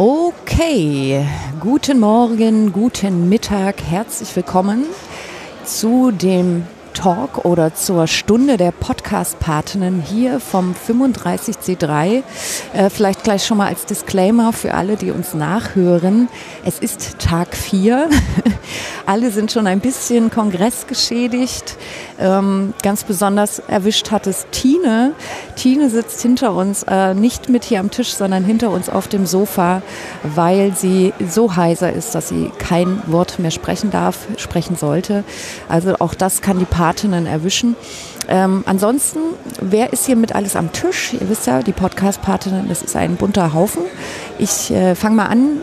Okay, guten Morgen, guten Mittag, herzlich willkommen zu dem Talk oder zur Stunde der Podcast-Patinnen hier vom 35C3. Äh, vielleicht gleich schon mal als Disclaimer für alle, die uns nachhören. Es ist Tag 4. alle sind schon ein bisschen kongressgeschädigt. Ähm, ganz besonders erwischt hat es Tine. Tine sitzt hinter uns, äh, nicht mit hier am Tisch, sondern hinter uns auf dem Sofa, weil sie so heiser ist, dass sie kein Wort mehr sprechen darf, sprechen sollte. Also auch das kann die Patinnen erwischen. Ähm, ansonsten, wer ist hier mit alles am Tisch? Ihr wisst ja, die Podcast-Patinnen, das ist ein bunter Haufen. Ich äh, fange mal an,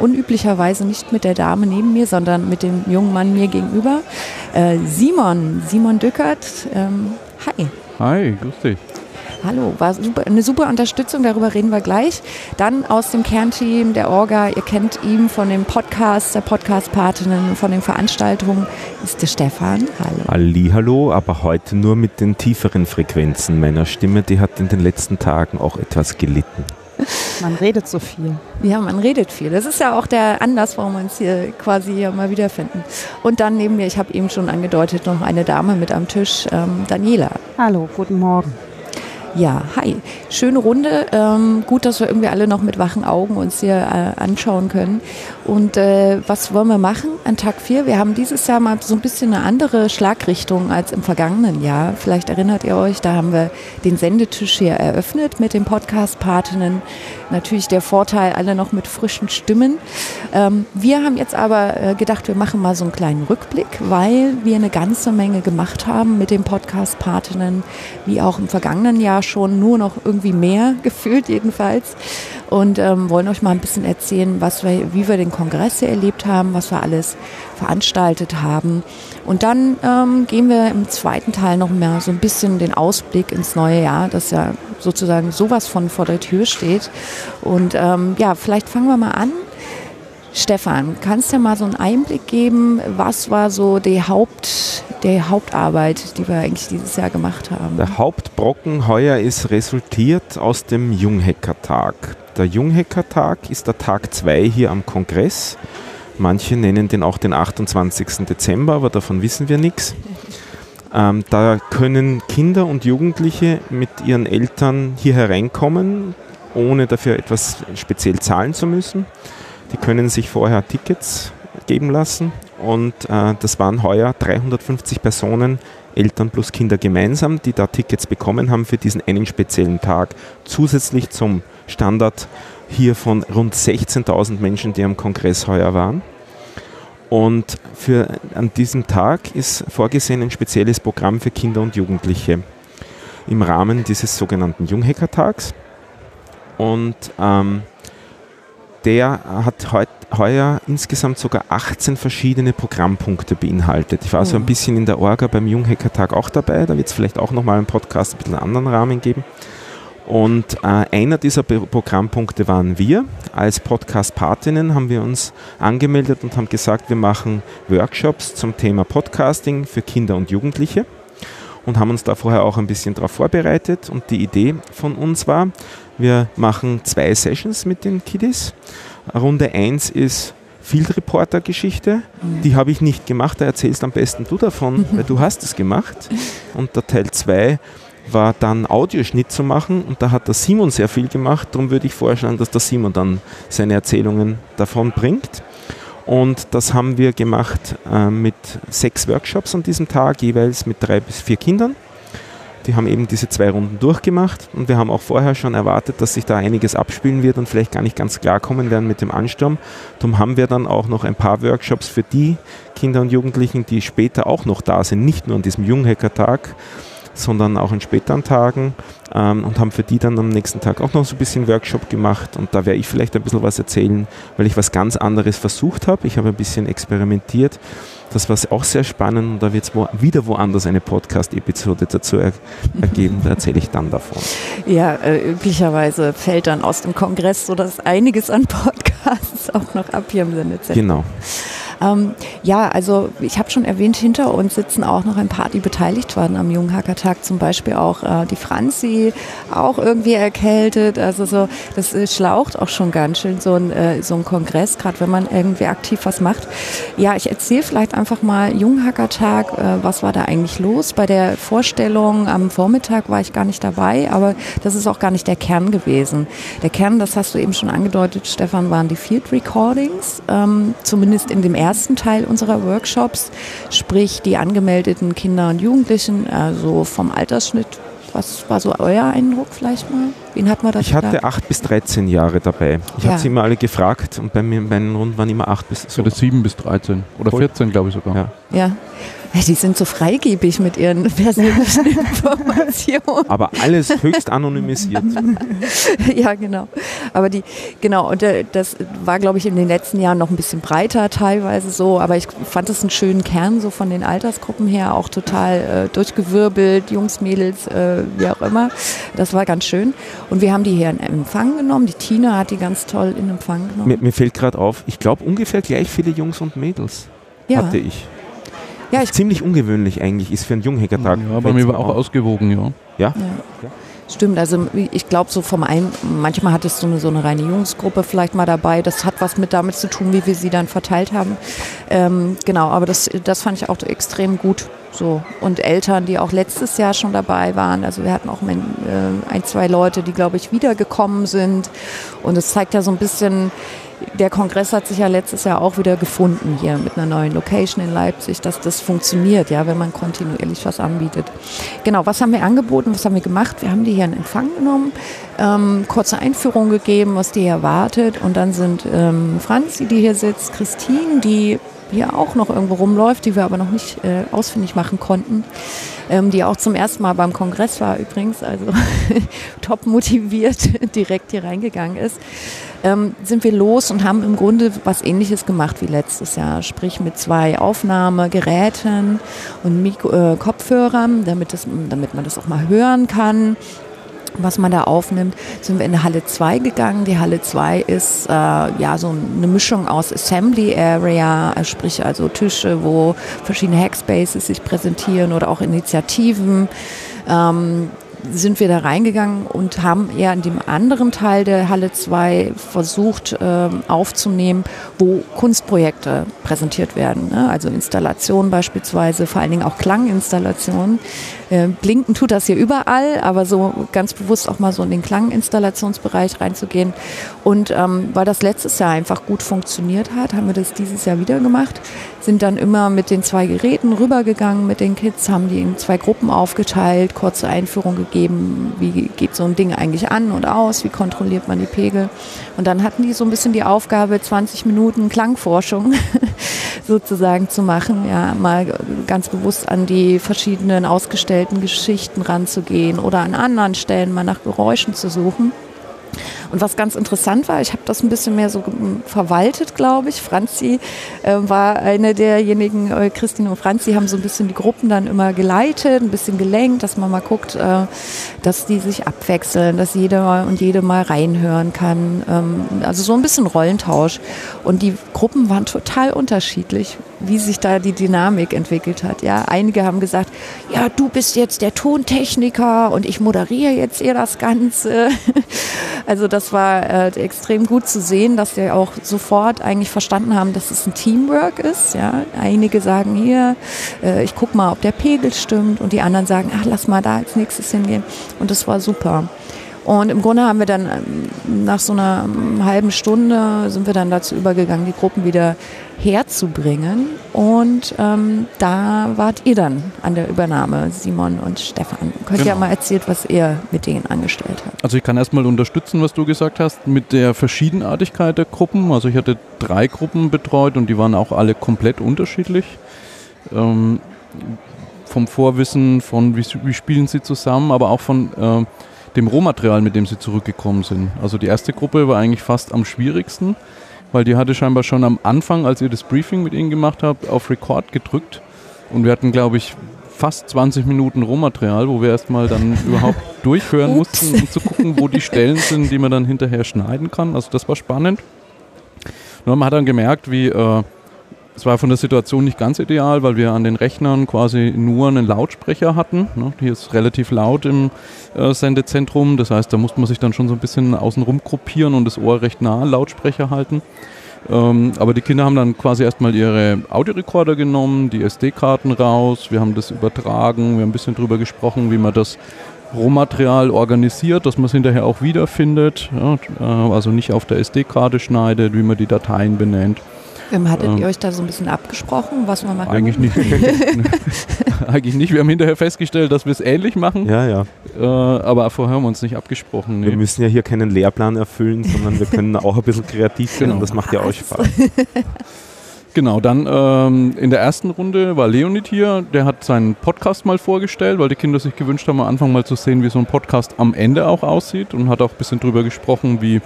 unüblicherweise nicht mit der Dame neben mir, sondern mit dem jungen Mann mir gegenüber. Äh, Simon, Simon Dückert. Ähm, hi. Hi, grüß dich. Hallo, war super, eine super Unterstützung, darüber reden wir gleich. Dann aus dem Kernteam der Orga, ihr kennt ihn von dem Podcast, der Podcast-Patinnen, von den Veranstaltungen, ist der Stefan. Hallo. Ali, hallo, aber heute nur mit den tieferen Frequenzen meiner Stimme, die hat in den letzten Tagen auch etwas gelitten. Man redet so viel. Ja, man redet viel. Das ist ja auch der Anlass, warum wir uns hier quasi hier mal wiederfinden. Und dann neben mir, ich habe eben schon angedeutet, noch eine Dame mit am Tisch, ähm, Daniela. Hallo, guten Morgen. Ja, hi. Schöne Runde. Ähm, gut, dass wir irgendwie alle noch mit wachen Augen uns hier äh, anschauen können. Und äh, was wollen wir machen an Tag 4? Wir haben dieses Jahr mal so ein bisschen eine andere Schlagrichtung als im vergangenen Jahr. Vielleicht erinnert ihr euch, da haben wir den Sendetisch hier eröffnet mit den Podcast-Patinnen. Natürlich der Vorteil, alle noch mit frischen Stimmen. Ähm, wir haben jetzt aber äh, gedacht, wir machen mal so einen kleinen Rückblick, weil wir eine ganze Menge gemacht haben mit den Podcast-Patinnen, wie auch im vergangenen Jahr schon nur noch irgendwie mehr gefühlt jedenfalls und ähm, wollen euch mal ein bisschen erzählen, was wir, wie wir den Kongress hier erlebt haben, was wir alles veranstaltet haben. Und dann ähm, gehen wir im zweiten Teil noch mehr so ein bisschen den Ausblick ins neue Jahr, das ja sozusagen sowas von vor der Tür steht. Und ähm, ja, vielleicht fangen wir mal an Stefan, kannst du mal so einen Einblick geben, was war so die, Haupt, die Hauptarbeit, die wir eigentlich dieses Jahr gemacht haben? Der Hauptbrocken heuer ist resultiert aus dem Junghackertag. Der Junghackertag ist der Tag 2 hier am Kongress. Manche nennen den auch den 28. Dezember, aber davon wissen wir nichts. Ähm, da können Kinder und Jugendliche mit ihren Eltern hier hereinkommen, ohne dafür etwas speziell zahlen zu müssen. Die können sich vorher Tickets geben lassen und äh, das waren heuer 350 Personen, Eltern plus Kinder gemeinsam, die da Tickets bekommen haben für diesen einen speziellen Tag. Zusätzlich zum Standard hier von rund 16.000 Menschen, die am Kongress heuer waren. Und für, an diesem Tag ist vorgesehen ein spezielles Programm für Kinder und Jugendliche im Rahmen dieses sogenannten Junghackertags. Und ähm, der hat heut, heuer insgesamt sogar 18 verschiedene Programmpunkte beinhaltet. Ich war so ein mhm. bisschen in der Orga beim Junghacker-Tag auch dabei. Da wird es vielleicht auch nochmal einen Podcast ein bisschen anderen Rahmen geben. Und äh, einer dieser Programmpunkte waren wir. Als Podcast-Patinnen haben wir uns angemeldet und haben gesagt, wir machen Workshops zum Thema Podcasting für Kinder und Jugendliche und haben uns da vorher auch ein bisschen darauf vorbereitet. Und die Idee von uns war, wir machen zwei Sessions mit den Kiddies. Runde 1 ist Field Reporter Geschichte. Mhm. Die habe ich nicht gemacht, da erzählst am besten du davon, weil du hast es gemacht. Und der Teil 2 war dann Audioschnitt zu machen und da hat der Simon sehr viel gemacht. Darum würde ich vorschlagen, dass der Simon dann seine Erzählungen davon bringt. Und das haben wir gemacht äh, mit sechs Workshops an diesem Tag, jeweils mit drei bis vier Kindern. Die haben eben diese zwei Runden durchgemacht und wir haben auch vorher schon erwartet, dass sich da einiges abspielen wird und vielleicht gar nicht ganz klarkommen werden mit dem Ansturm. Darum haben wir dann auch noch ein paar Workshops für die Kinder und Jugendlichen, die später auch noch da sind, nicht nur an diesem Junghacker-Tag, sondern auch in späteren Tagen ähm, und haben für die dann am nächsten Tag auch noch so ein bisschen Workshop gemacht und da werde ich vielleicht ein bisschen was erzählen, weil ich was ganz anderes versucht habe. Ich habe ein bisschen experimentiert. Das war auch sehr spannend und da wird es wo, wieder woanders eine Podcast-Episode dazu er, ergeben. Da erzähle ich dann davon. Ja, äh, üblicherweise fällt dann aus dem Kongress so dass einiges an Podcasts auch noch ab hier im Sendezentrum. Genau. Ähm, ja, also ich habe schon erwähnt, hinter uns sitzen auch noch ein paar, die beteiligt waren am Jungen Hackertag, zum Beispiel auch äh, die Franzi, auch irgendwie erkältet. Also so, das äh, schlaucht auch schon ganz schön so ein, äh, so ein Kongress, gerade wenn man irgendwie aktiv was macht. Ja, ich erzähle vielleicht einfach mal Jungen Hackertag, äh, was war da eigentlich los? Bei der Vorstellung am Vormittag war ich gar nicht dabei, aber das ist auch gar nicht der Kern gewesen. Der Kern, das hast du eben schon angedeutet, Stefan, waren die Field Recordings, ähm, zumindest in dem ersten Teil unserer Workshops, sprich die angemeldeten Kinder und Jugendlichen, also vom Altersschnitt. Was war so euer Eindruck vielleicht mal? Wen hat man da? Ich hatte 8 bis 13 Jahre dabei. Ich ja. habe sie immer alle gefragt und bei mir in meinen Runden waren immer 8 bis so. Oder 7 bis 13 oder 14 glaube ich sogar. Ja. ja. Die sind so freigebig mit ihren persönlichen Informationen. Aber alles höchst anonymisiert. ja, genau. Aber die, genau, und äh, das war, glaube ich, in den letzten Jahren noch ein bisschen breiter teilweise so, aber ich fand es einen schönen Kern so von den Altersgruppen her, auch total äh, durchgewirbelt, Jungs, Mädels, äh, wie auch immer. Das war ganz schön. Und wir haben die hier in Empfang genommen. Die Tina hat die ganz toll in Empfang genommen. Mir, mir fällt gerade auf, ich glaube ungefähr gleich viele Jungs und Mädels ja. hatte ich. Ja, ich ziemlich ungewöhnlich eigentlich ist für einen Junghackertag. Ja, aber mir war auch ausgewogen, ja. Ja? ja. Stimmt, also ich glaube so vom einen, manchmal hattest du eine, so eine reine Jungsgruppe vielleicht mal dabei. Das hat was mit damit zu tun, wie wir sie dann verteilt haben. Ähm, genau, aber das, das fand ich auch extrem gut. So. Und Eltern, die auch letztes Jahr schon dabei waren. Also wir hatten auch ein, äh, ein zwei Leute, die, glaube ich, wiedergekommen sind. Und es zeigt ja so ein bisschen, der Kongress hat sich ja letztes Jahr auch wieder gefunden hier mit einer neuen Location in Leipzig, dass das funktioniert, ja, wenn man kontinuierlich was anbietet. Genau, was haben wir angeboten, was haben wir gemacht? Wir haben die hier in Empfang genommen, ähm, kurze Einführung gegeben, was die erwartet und dann sind ähm, Franzi, die hier sitzt, Christine, die hier auch noch irgendwo rumläuft, die wir aber noch nicht äh, ausfindig machen konnten, ähm, die auch zum ersten Mal beim Kongress war übrigens, also top motiviert direkt hier reingegangen ist ähm, sind wir los und haben im Grunde was ähnliches gemacht wie letztes Jahr, sprich mit zwei Aufnahmegeräten und Mikro, äh, Kopfhörern, damit, das, damit man das auch mal hören kann was man da aufnimmt, sind wir in die Halle 2 gegangen. Die Halle 2 ist äh, ja so eine Mischung aus Assembly Area, sprich also Tische, wo verschiedene Hackspaces sich präsentieren oder auch Initiativen. Ähm, sind wir da reingegangen und haben eher in dem anderen Teil der Halle 2 versucht äh, aufzunehmen, wo Kunstprojekte präsentiert werden. Ne? Also Installationen beispielsweise, vor allen Dingen auch Klanginstallationen. Äh, blinken tut das hier überall, aber so ganz bewusst auch mal so in den Klanginstallationsbereich reinzugehen. Und ähm, weil das letztes Jahr einfach gut funktioniert hat, haben wir das dieses Jahr wieder gemacht sind dann immer mit den zwei Geräten rübergegangen mit den Kids, haben die in zwei Gruppen aufgeteilt, kurze Einführung gegeben, wie geht so ein Ding eigentlich an und aus, wie kontrolliert man die Pegel. Und dann hatten die so ein bisschen die Aufgabe, 20 Minuten Klangforschung sozusagen zu machen, ja, mal ganz bewusst an die verschiedenen ausgestellten Geschichten ranzugehen oder an anderen Stellen mal nach Geräuschen zu suchen. Und was ganz interessant war, ich habe das ein bisschen mehr so verwaltet, glaube ich. Franzi äh, war eine derjenigen, äh, Christine und Franzi haben so ein bisschen die Gruppen dann immer geleitet, ein bisschen gelenkt, dass man mal guckt, äh, dass die sich abwechseln, dass jeder und jede mal reinhören kann. Ähm, also so ein bisschen Rollentausch. Und die Gruppen waren total unterschiedlich, wie sich da die Dynamik entwickelt hat. Ja, einige haben gesagt, ja, du bist jetzt der Tontechniker und ich moderiere jetzt eher das Ganze. Also das war äh, extrem gut zu sehen, dass wir auch sofort eigentlich verstanden haben, dass es ein Teamwork ist. Ja, einige sagen hier, äh, ich guck mal, ob der Pegel stimmt, und die anderen sagen, ach, lass mal da als nächstes hingehen. Und das war super. Und im Grunde haben wir dann ähm, nach so einer ähm, halben Stunde sind wir dann dazu übergegangen, die Gruppen wieder herzubringen. Und ähm, da wart ihr dann an der Übernahme, Simon und Stefan. Könnt genau. ihr mal erzählen, was ihr mit denen angestellt habt? Also ich kann erstmal unterstützen, was du gesagt hast, mit der Verschiedenartigkeit der Gruppen. Also ich hatte drei Gruppen betreut und die waren auch alle komplett unterschiedlich. Ähm, vom Vorwissen, von wie, wie, spielen sie zusammen, aber auch von äh, dem Rohmaterial, mit dem sie zurückgekommen sind. Also die erste Gruppe war eigentlich fast am schwierigsten, weil die hatte scheinbar schon am Anfang, als ihr das Briefing mit ihnen gemacht habt, auf Record gedrückt. Und wir hatten, glaube ich, fast 20 Minuten Rohmaterial, wo wir erstmal dann überhaupt durchhören mussten, um zu gucken, wo die Stellen sind, die man dann hinterher schneiden kann. Also das war spannend. Und man hat dann gemerkt, wie äh, es war von der Situation nicht ganz ideal, weil wir an den Rechnern quasi nur einen Lautsprecher hatten. Ne? Hier ist relativ laut im äh, Sendezentrum, das heißt, da musste man sich dann schon so ein bisschen außenrum gruppieren und das Ohr recht nah Lautsprecher halten. Ähm, aber die Kinder haben dann quasi erstmal ihre Audiorekorder genommen, die SD-Karten raus, wir haben das übertragen, wir haben ein bisschen drüber gesprochen, wie man das Rohmaterial organisiert, dass man es hinterher auch wiederfindet, äh, also nicht auf der SD-Karte schneidet, wie man die Dateien benennt. Ähm, hattet ähm, ihr euch da so ein bisschen abgesprochen, was man macht? Eigentlich nicht. eigentlich nicht. Wir haben hinterher festgestellt, dass wir es ähnlich machen. Ja, ja. Äh, aber vorher haben wir uns nicht abgesprochen. Nee. Wir müssen ja hier keinen Lehrplan erfüllen, sondern wir können auch ein bisschen kreativ sein genau. und das macht ja euch Spaß. Genau, dann ähm, in der ersten Runde war Leonid hier, der hat seinen Podcast mal vorgestellt, weil die Kinder sich gewünscht haben, am Anfang mal zu sehen, wie so ein Podcast am Ende auch aussieht und hat auch ein bisschen drüber gesprochen, wie, äh,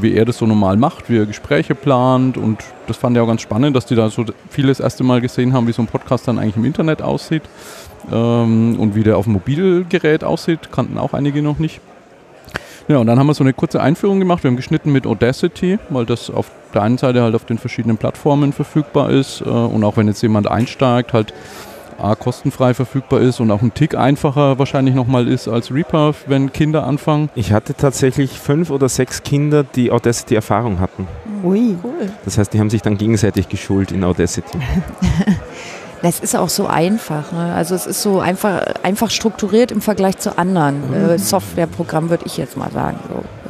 wie er das so normal macht, wie er Gespräche plant und das fand er auch ganz spannend, dass die da so vieles erste Mal gesehen haben, wie so ein Podcast dann eigentlich im Internet aussieht ähm, und wie der auf dem Mobilgerät aussieht, kannten auch einige noch nicht. Ja, und dann haben wir so eine kurze Einführung gemacht. Wir haben geschnitten mit Audacity, weil das auf der einen Seite halt auf den verschiedenen Plattformen verfügbar ist äh, und auch wenn jetzt jemand einsteigt, halt A, kostenfrei verfügbar ist und auch ein Tick einfacher wahrscheinlich nochmal ist als Reaper, wenn Kinder anfangen. Ich hatte tatsächlich fünf oder sechs Kinder, die Audacity-Erfahrung hatten. Ui, cool. Das heißt, die haben sich dann gegenseitig geschult in Audacity. Es ist auch so einfach. Ne? Also es ist so einfach, einfach strukturiert im Vergleich zu anderen mhm. äh, Softwareprogrammen, würde ich jetzt mal sagen.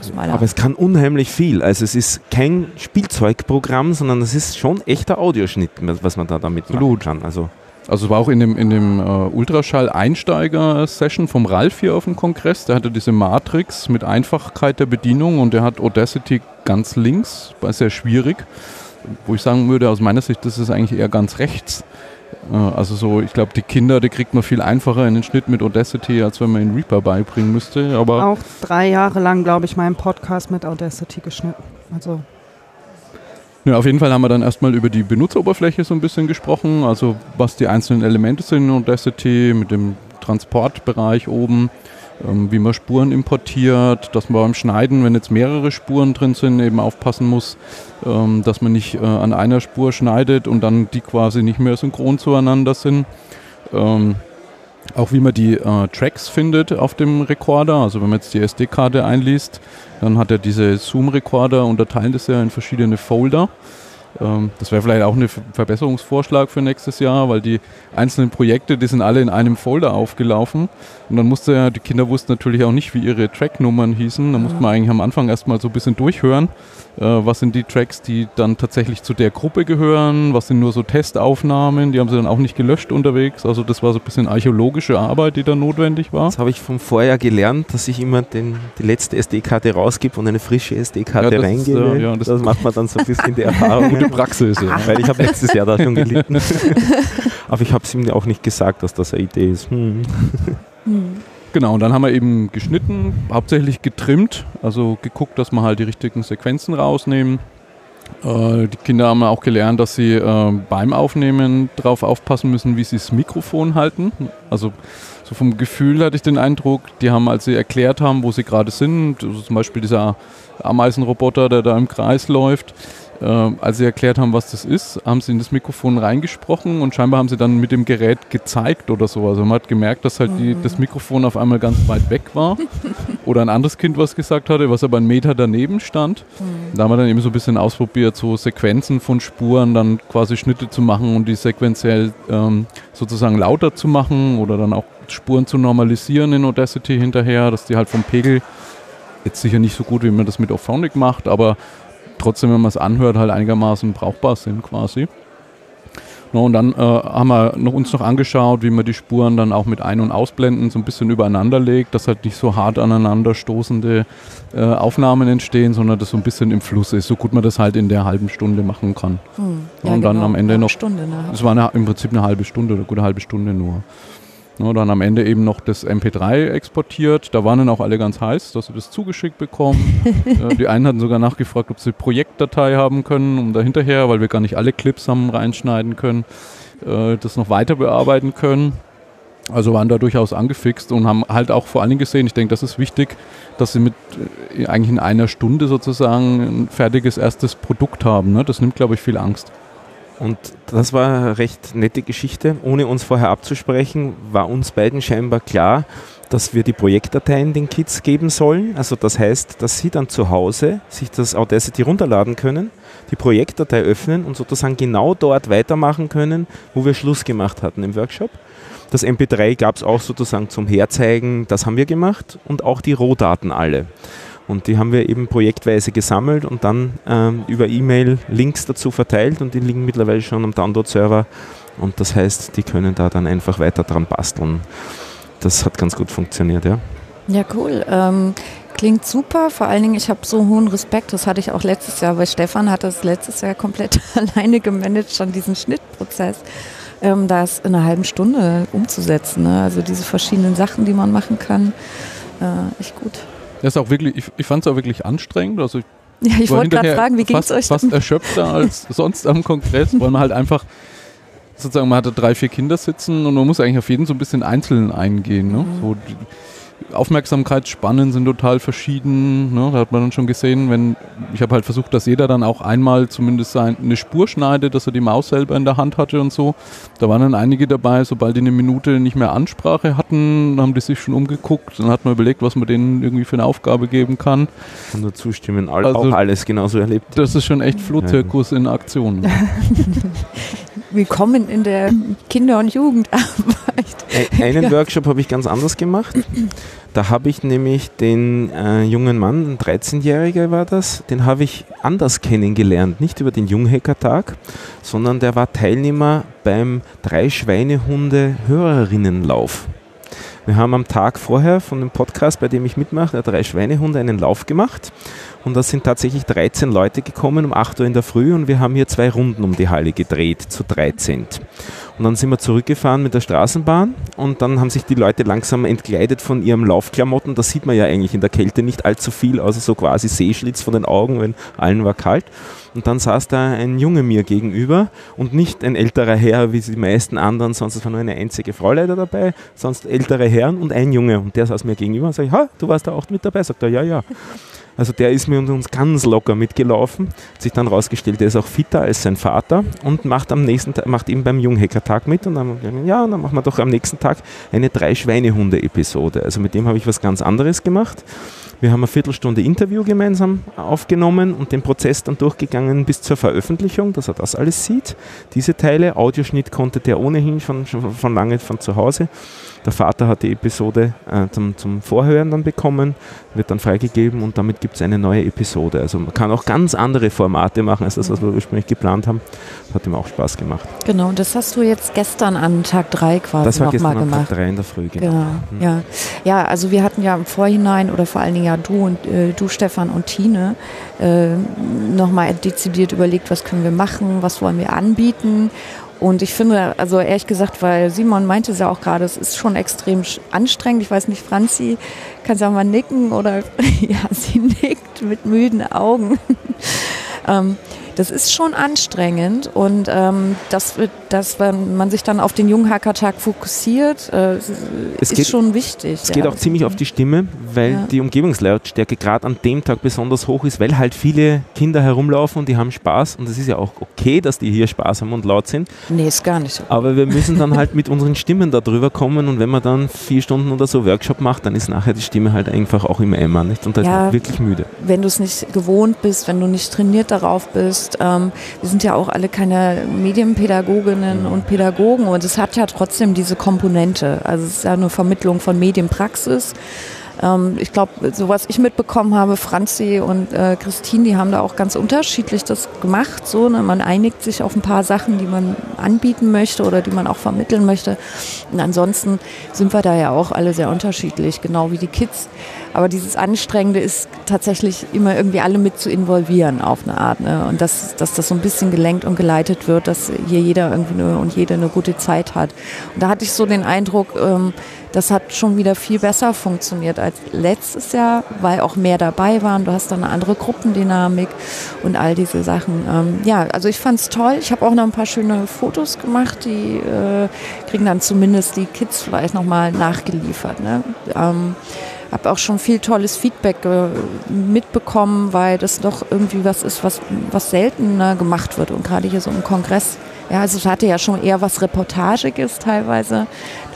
So, Aber es kann unheimlich viel. Also es ist kein Spielzeugprogramm, sondern es ist schon echter Audioschnitt, was man da damit machen kann. Also also es war auch in dem, in dem uh, Ultraschall-Einsteiger-Session vom Ralf hier auf dem Kongress. Der hatte diese Matrix mit Einfachkeit der Bedienung und der hat Audacity ganz links, war sehr schwierig. Wo ich sagen würde, aus meiner Sicht, das ist eigentlich eher ganz rechts. Also so, ich glaube, die Kinder, die kriegt man viel einfacher in den Schnitt mit Audacity, als wenn man ihn Reaper beibringen müsste. Aber auch drei Jahre lang, glaube ich, meinen Podcast mit Audacity geschnitten. Also ja, auf jeden Fall haben wir dann erstmal über die Benutzeroberfläche so ein bisschen gesprochen, also was die einzelnen Elemente sind in Audacity mit dem Transportbereich oben, wie man Spuren importiert, dass man beim Schneiden, wenn jetzt mehrere Spuren drin sind, eben aufpassen muss, ähm, dass man nicht äh, an einer Spur schneidet und dann die quasi nicht mehr synchron zueinander sind. Ähm, auch wie man die äh, Tracks findet auf dem Rekorder. Also wenn man jetzt die SD-Karte einliest, dann hat er diese Zoom-Rekorder, unterteilen das ja in verschiedene Folder. Ähm, das wäre vielleicht auch ein Verbesserungsvorschlag für nächstes Jahr, weil die einzelnen Projekte, die sind alle in einem Folder aufgelaufen. Und dann musste ja, die Kinder wussten natürlich auch nicht, wie ihre Tracknummern hießen. Da musste man eigentlich am Anfang erstmal so ein bisschen durchhören, was sind die Tracks, die dann tatsächlich zu der Gruppe gehören, was sind nur so Testaufnahmen, die haben sie dann auch nicht gelöscht unterwegs. Also das war so ein bisschen archäologische Arbeit, die da notwendig war. Das habe ich vom Vorjahr gelernt, dass ich immer den, die letzte SD-Karte rausgebe und eine frische SD-Karte ja, reingebe. Ist, äh, ja, das, das, macht man dann so ein bisschen die Erfahrung. Gute Praxis. Ja. Weil ich habe letztes Jahr da schon gelitten. Aber ich habe es ihm auch nicht gesagt, dass das eine Idee ist. Hm. Hm. Genau, und dann haben wir eben geschnitten, hauptsächlich getrimmt, also geguckt, dass wir halt die richtigen Sequenzen rausnehmen. Äh, die Kinder haben auch gelernt, dass sie äh, beim Aufnehmen darauf aufpassen müssen, wie sie das Mikrofon halten. Also so vom Gefühl hatte ich den Eindruck, die haben, als sie erklärt haben, wo sie gerade sind, also zum Beispiel dieser Ameisenroboter, der da im Kreis läuft, äh, als sie erklärt haben, was das ist, haben sie in das Mikrofon reingesprochen und scheinbar haben sie dann mit dem Gerät gezeigt oder so. Also man hat gemerkt, dass halt die, das Mikrofon auf einmal ganz weit weg war. oder ein anderes Kind was gesagt hatte, was aber einen Meter daneben stand. Mhm. Da haben wir dann eben so ein bisschen ausprobiert, so Sequenzen von Spuren, dann quasi Schnitte zu machen und die sequenziell ähm, sozusagen lauter zu machen oder dann auch Spuren zu normalisieren in Audacity hinterher, dass die halt vom Pegel jetzt sicher nicht so gut, wie man das mit Auphonic macht, aber trotzdem, wenn man es anhört, halt einigermaßen brauchbar sind quasi. No, und dann äh, haben wir noch, uns noch angeschaut, wie man die Spuren dann auch mit Ein- und Ausblenden so ein bisschen übereinander legt, dass halt nicht so hart aneinander stoßende äh, Aufnahmen entstehen, sondern das so ein bisschen im Fluss ist, so gut man das halt in der halben Stunde machen kann. Hm. Ja, und dann genau. am Ende noch. Stunde, ne? Es war eine, im Prinzip eine halbe Stunde oder gute halbe Stunde nur. Ja, dann am Ende eben noch das MP3 exportiert. Da waren dann auch alle ganz heiß, dass sie das zugeschickt bekommen. äh, die einen hatten sogar nachgefragt, ob sie Projektdatei haben können, um da hinterher, weil wir gar nicht alle Clips haben reinschneiden können, äh, das noch weiter bearbeiten können. Also waren da durchaus angefixt und haben halt auch vor allen Dingen gesehen, ich denke, das ist wichtig, dass sie mit äh, eigentlich in einer Stunde sozusagen ein fertiges erstes Produkt haben. Ne? Das nimmt, glaube ich, viel Angst. Und das war eine recht nette Geschichte. Ohne uns vorher abzusprechen, war uns beiden scheinbar klar, dass wir die Projektdateien den Kids geben sollen. Also das heißt, dass sie dann zu Hause sich das Audacity runterladen können, die Projektdatei öffnen und sozusagen genau dort weitermachen können, wo wir Schluss gemacht hatten im Workshop. Das MP3 gab es auch sozusagen zum Herzeigen, das haben wir gemacht und auch die Rohdaten alle. Und die haben wir eben projektweise gesammelt und dann ähm, über E-Mail Links dazu verteilt und die liegen mittlerweile schon am Download-Server. Und das heißt, die können da dann einfach weiter dran basteln. Das hat ganz gut funktioniert, ja. Ja, cool. Ähm, klingt super. Vor allen Dingen, ich habe so hohen Respekt. Das hatte ich auch letztes Jahr, weil Stefan hat das letztes Jahr komplett alleine gemanagt, schon diesen Schnittprozess. Ähm, das in einer halben Stunde umzusetzen. Ne? Also diese verschiedenen Sachen, die man machen kann. Äh, echt gut. Ist auch wirklich, ich, ich fand es auch wirklich anstrengend. Also ich ja, ich wollte gerade fragen, wie ging es euch? Fast erschöpfter als sonst am Kongress, weil man halt einfach sozusagen, man hatte drei, vier Kinder sitzen und man muss eigentlich auf jeden so ein bisschen einzeln eingehen. Ne? Mhm. So Aufmerksamkeitsspannen sind total verschieden. Ne? Da hat man dann schon gesehen, wenn ich habe halt versucht, dass jeder dann auch einmal zumindest sein, eine Spur schneidet, dass er die Maus selber in der Hand hatte und so. Da waren dann einige dabei, sobald die eine Minute nicht mehr Ansprache hatten, haben die sich schon umgeguckt. Dann hat man überlegt, was man denen irgendwie für eine Aufgabe geben kann. Ich kann nur zustimmen, also, auch alles genauso erlebt. Das ist schon echt Flohzirkus ja. in Aktion. Willkommen in der Kinder- und Jugendarbeit. Einen. Workshop habe ich ganz anders gemacht. Da habe ich nämlich den äh, jungen Mann, ein 13-Jähriger war das, den habe ich anders kennengelernt. Nicht über den Junghackertag, sondern der war Teilnehmer beim Drei-Schweinehunde-Hörerinnenlauf. Wir haben am Tag vorher von dem Podcast, bei dem ich mitmache, der drei Schweinehunde, einen Lauf gemacht. Und da sind tatsächlich 13 Leute gekommen um 8 Uhr in der Früh und wir haben hier zwei Runden um die Halle gedreht, zu 13. Und dann sind wir zurückgefahren mit der Straßenbahn und dann haben sich die Leute langsam entkleidet von ihrem Laufklamotten. Das sieht man ja eigentlich in der Kälte nicht allzu viel, außer so quasi Seeschlitz von den Augen, wenn allen war kalt. Und dann saß da ein Junge mir gegenüber und nicht ein älterer Herr wie die meisten anderen, sonst war nur eine einzige Frau leider dabei, sonst ältere Herren und ein Junge. Und der saß mir gegenüber und sagt, ha, du warst da auch mit dabei? Sagt er, ja, ja. Also der ist mir und uns ganz locker mitgelaufen. Hat sich dann rausgestellt, der ist auch fitter als sein Vater und macht am nächsten Tag, macht ihm beim Junghackertag mit und dann ja, dann machen wir doch am nächsten Tag eine drei Schweinehunde-Episode. Also mit dem habe ich was ganz anderes gemacht. Wir haben eine Viertelstunde Interview gemeinsam aufgenommen und den Prozess dann durchgegangen bis zur Veröffentlichung, dass er das alles sieht. Diese Teile, Audioschnitt konnte der ohnehin schon, schon von lange von zu Hause. Der Vater hat die Episode äh, zum, zum Vorhören dann bekommen, wird dann freigegeben und damit gibt es eine neue Episode. Also man kann auch ganz andere Formate machen als das, was wir ursprünglich geplant haben. Das hat ihm auch Spaß gemacht. Genau, und das hast du jetzt gestern an Tag 3 quasi das war nochmal gemacht. Tag 3 in der Früh, genau. genau. Mhm. Ja. ja, also wir hatten ja im Vorhinein oder vor allen Dingen ja du und äh, du, Stefan und Tine, äh, nochmal dezidiert überlegt, was können wir machen, was wollen wir anbieten. Und ich finde, also ehrlich gesagt, weil Simon meinte es ja auch gerade, es ist schon extrem anstrengend. Ich weiß nicht, Franzi, kannst du auch mal nicken oder ja, sie nickt mit müden Augen. ähm, das ist schon anstrengend und ähm, das, dass man sich dann auf den Junghackertag fokussiert, äh, ist geht, schon wichtig. Es ja. geht auch ziemlich auf die Stimme, weil ja. die Umgebungslautstärke gerade an dem Tag besonders hoch ist, weil halt viele Kinder herumlaufen und die haben Spaß und es ist ja auch okay, dass die hier Spaß haben und laut sind. Nee, ist gar nicht so. Aber wir müssen dann halt mit unseren Stimmen darüber kommen und wenn man dann vier Stunden oder so Workshop macht, dann ist nachher die Stimme halt einfach auch im Eimer nicht? und da ja, ist man wirklich müde. Wenn du es nicht gewohnt bist, wenn du nicht trainiert darauf bist, ähm, wir sind ja auch alle keine Medienpädagoginnen mhm. und Pädagogen und es hat ja trotzdem diese Komponente. Also es ist ja eine Vermittlung von Medienpraxis. Ähm, ich glaube, so was ich mitbekommen habe, Franzi und äh, Christine, die haben da auch ganz unterschiedlich das gemacht. So, ne? Man einigt sich auf ein paar Sachen, die man anbieten möchte oder die man auch vermitteln möchte. Und ansonsten sind wir da ja auch alle sehr unterschiedlich, genau wie die Kids. Aber dieses Anstrengende ist tatsächlich immer irgendwie alle mit zu involvieren auf eine Art. Ne? Und dass, dass das so ein bisschen gelenkt und geleitet wird, dass hier jeder irgendwie eine, und jede eine gute Zeit hat. Und da hatte ich so den Eindruck, ähm, das hat schon wieder viel besser funktioniert als letztes Jahr, weil auch mehr dabei waren. Du hast dann eine andere Gruppendynamik und all diese Sachen. Ähm, ja, also ich fand es toll. Ich habe auch noch ein paar schöne Fotos gemacht, die äh, kriegen dann zumindest die Kids vielleicht nochmal nachgeliefert. Ne? Ähm, habe auch schon viel tolles Feedback äh, mitbekommen, weil das doch irgendwie was ist, was, was seltener gemacht wird und gerade hier so im Kongress Ja, also es hatte ja schon eher was Reportagiges teilweise.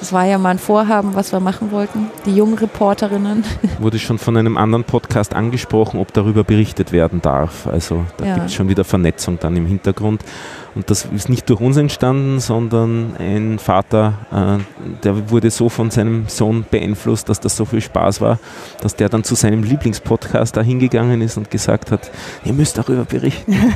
Das war ja mal ein Vorhaben, was wir machen wollten. Die jungen Reporterinnen. Wurde schon von einem anderen Podcast angesprochen, ob darüber berichtet werden darf. Also da Ja. gibt es schon wieder Vernetzung dann im Hintergrund. Und das ist nicht durch uns entstanden, sondern ein Vater, äh, der wurde so von seinem Sohn beeinflusst, dass das so viel Spaß war, dass der dann zu seinem Lieblingspodcast da hingegangen ist und gesagt hat, ihr müsst darüber berichten.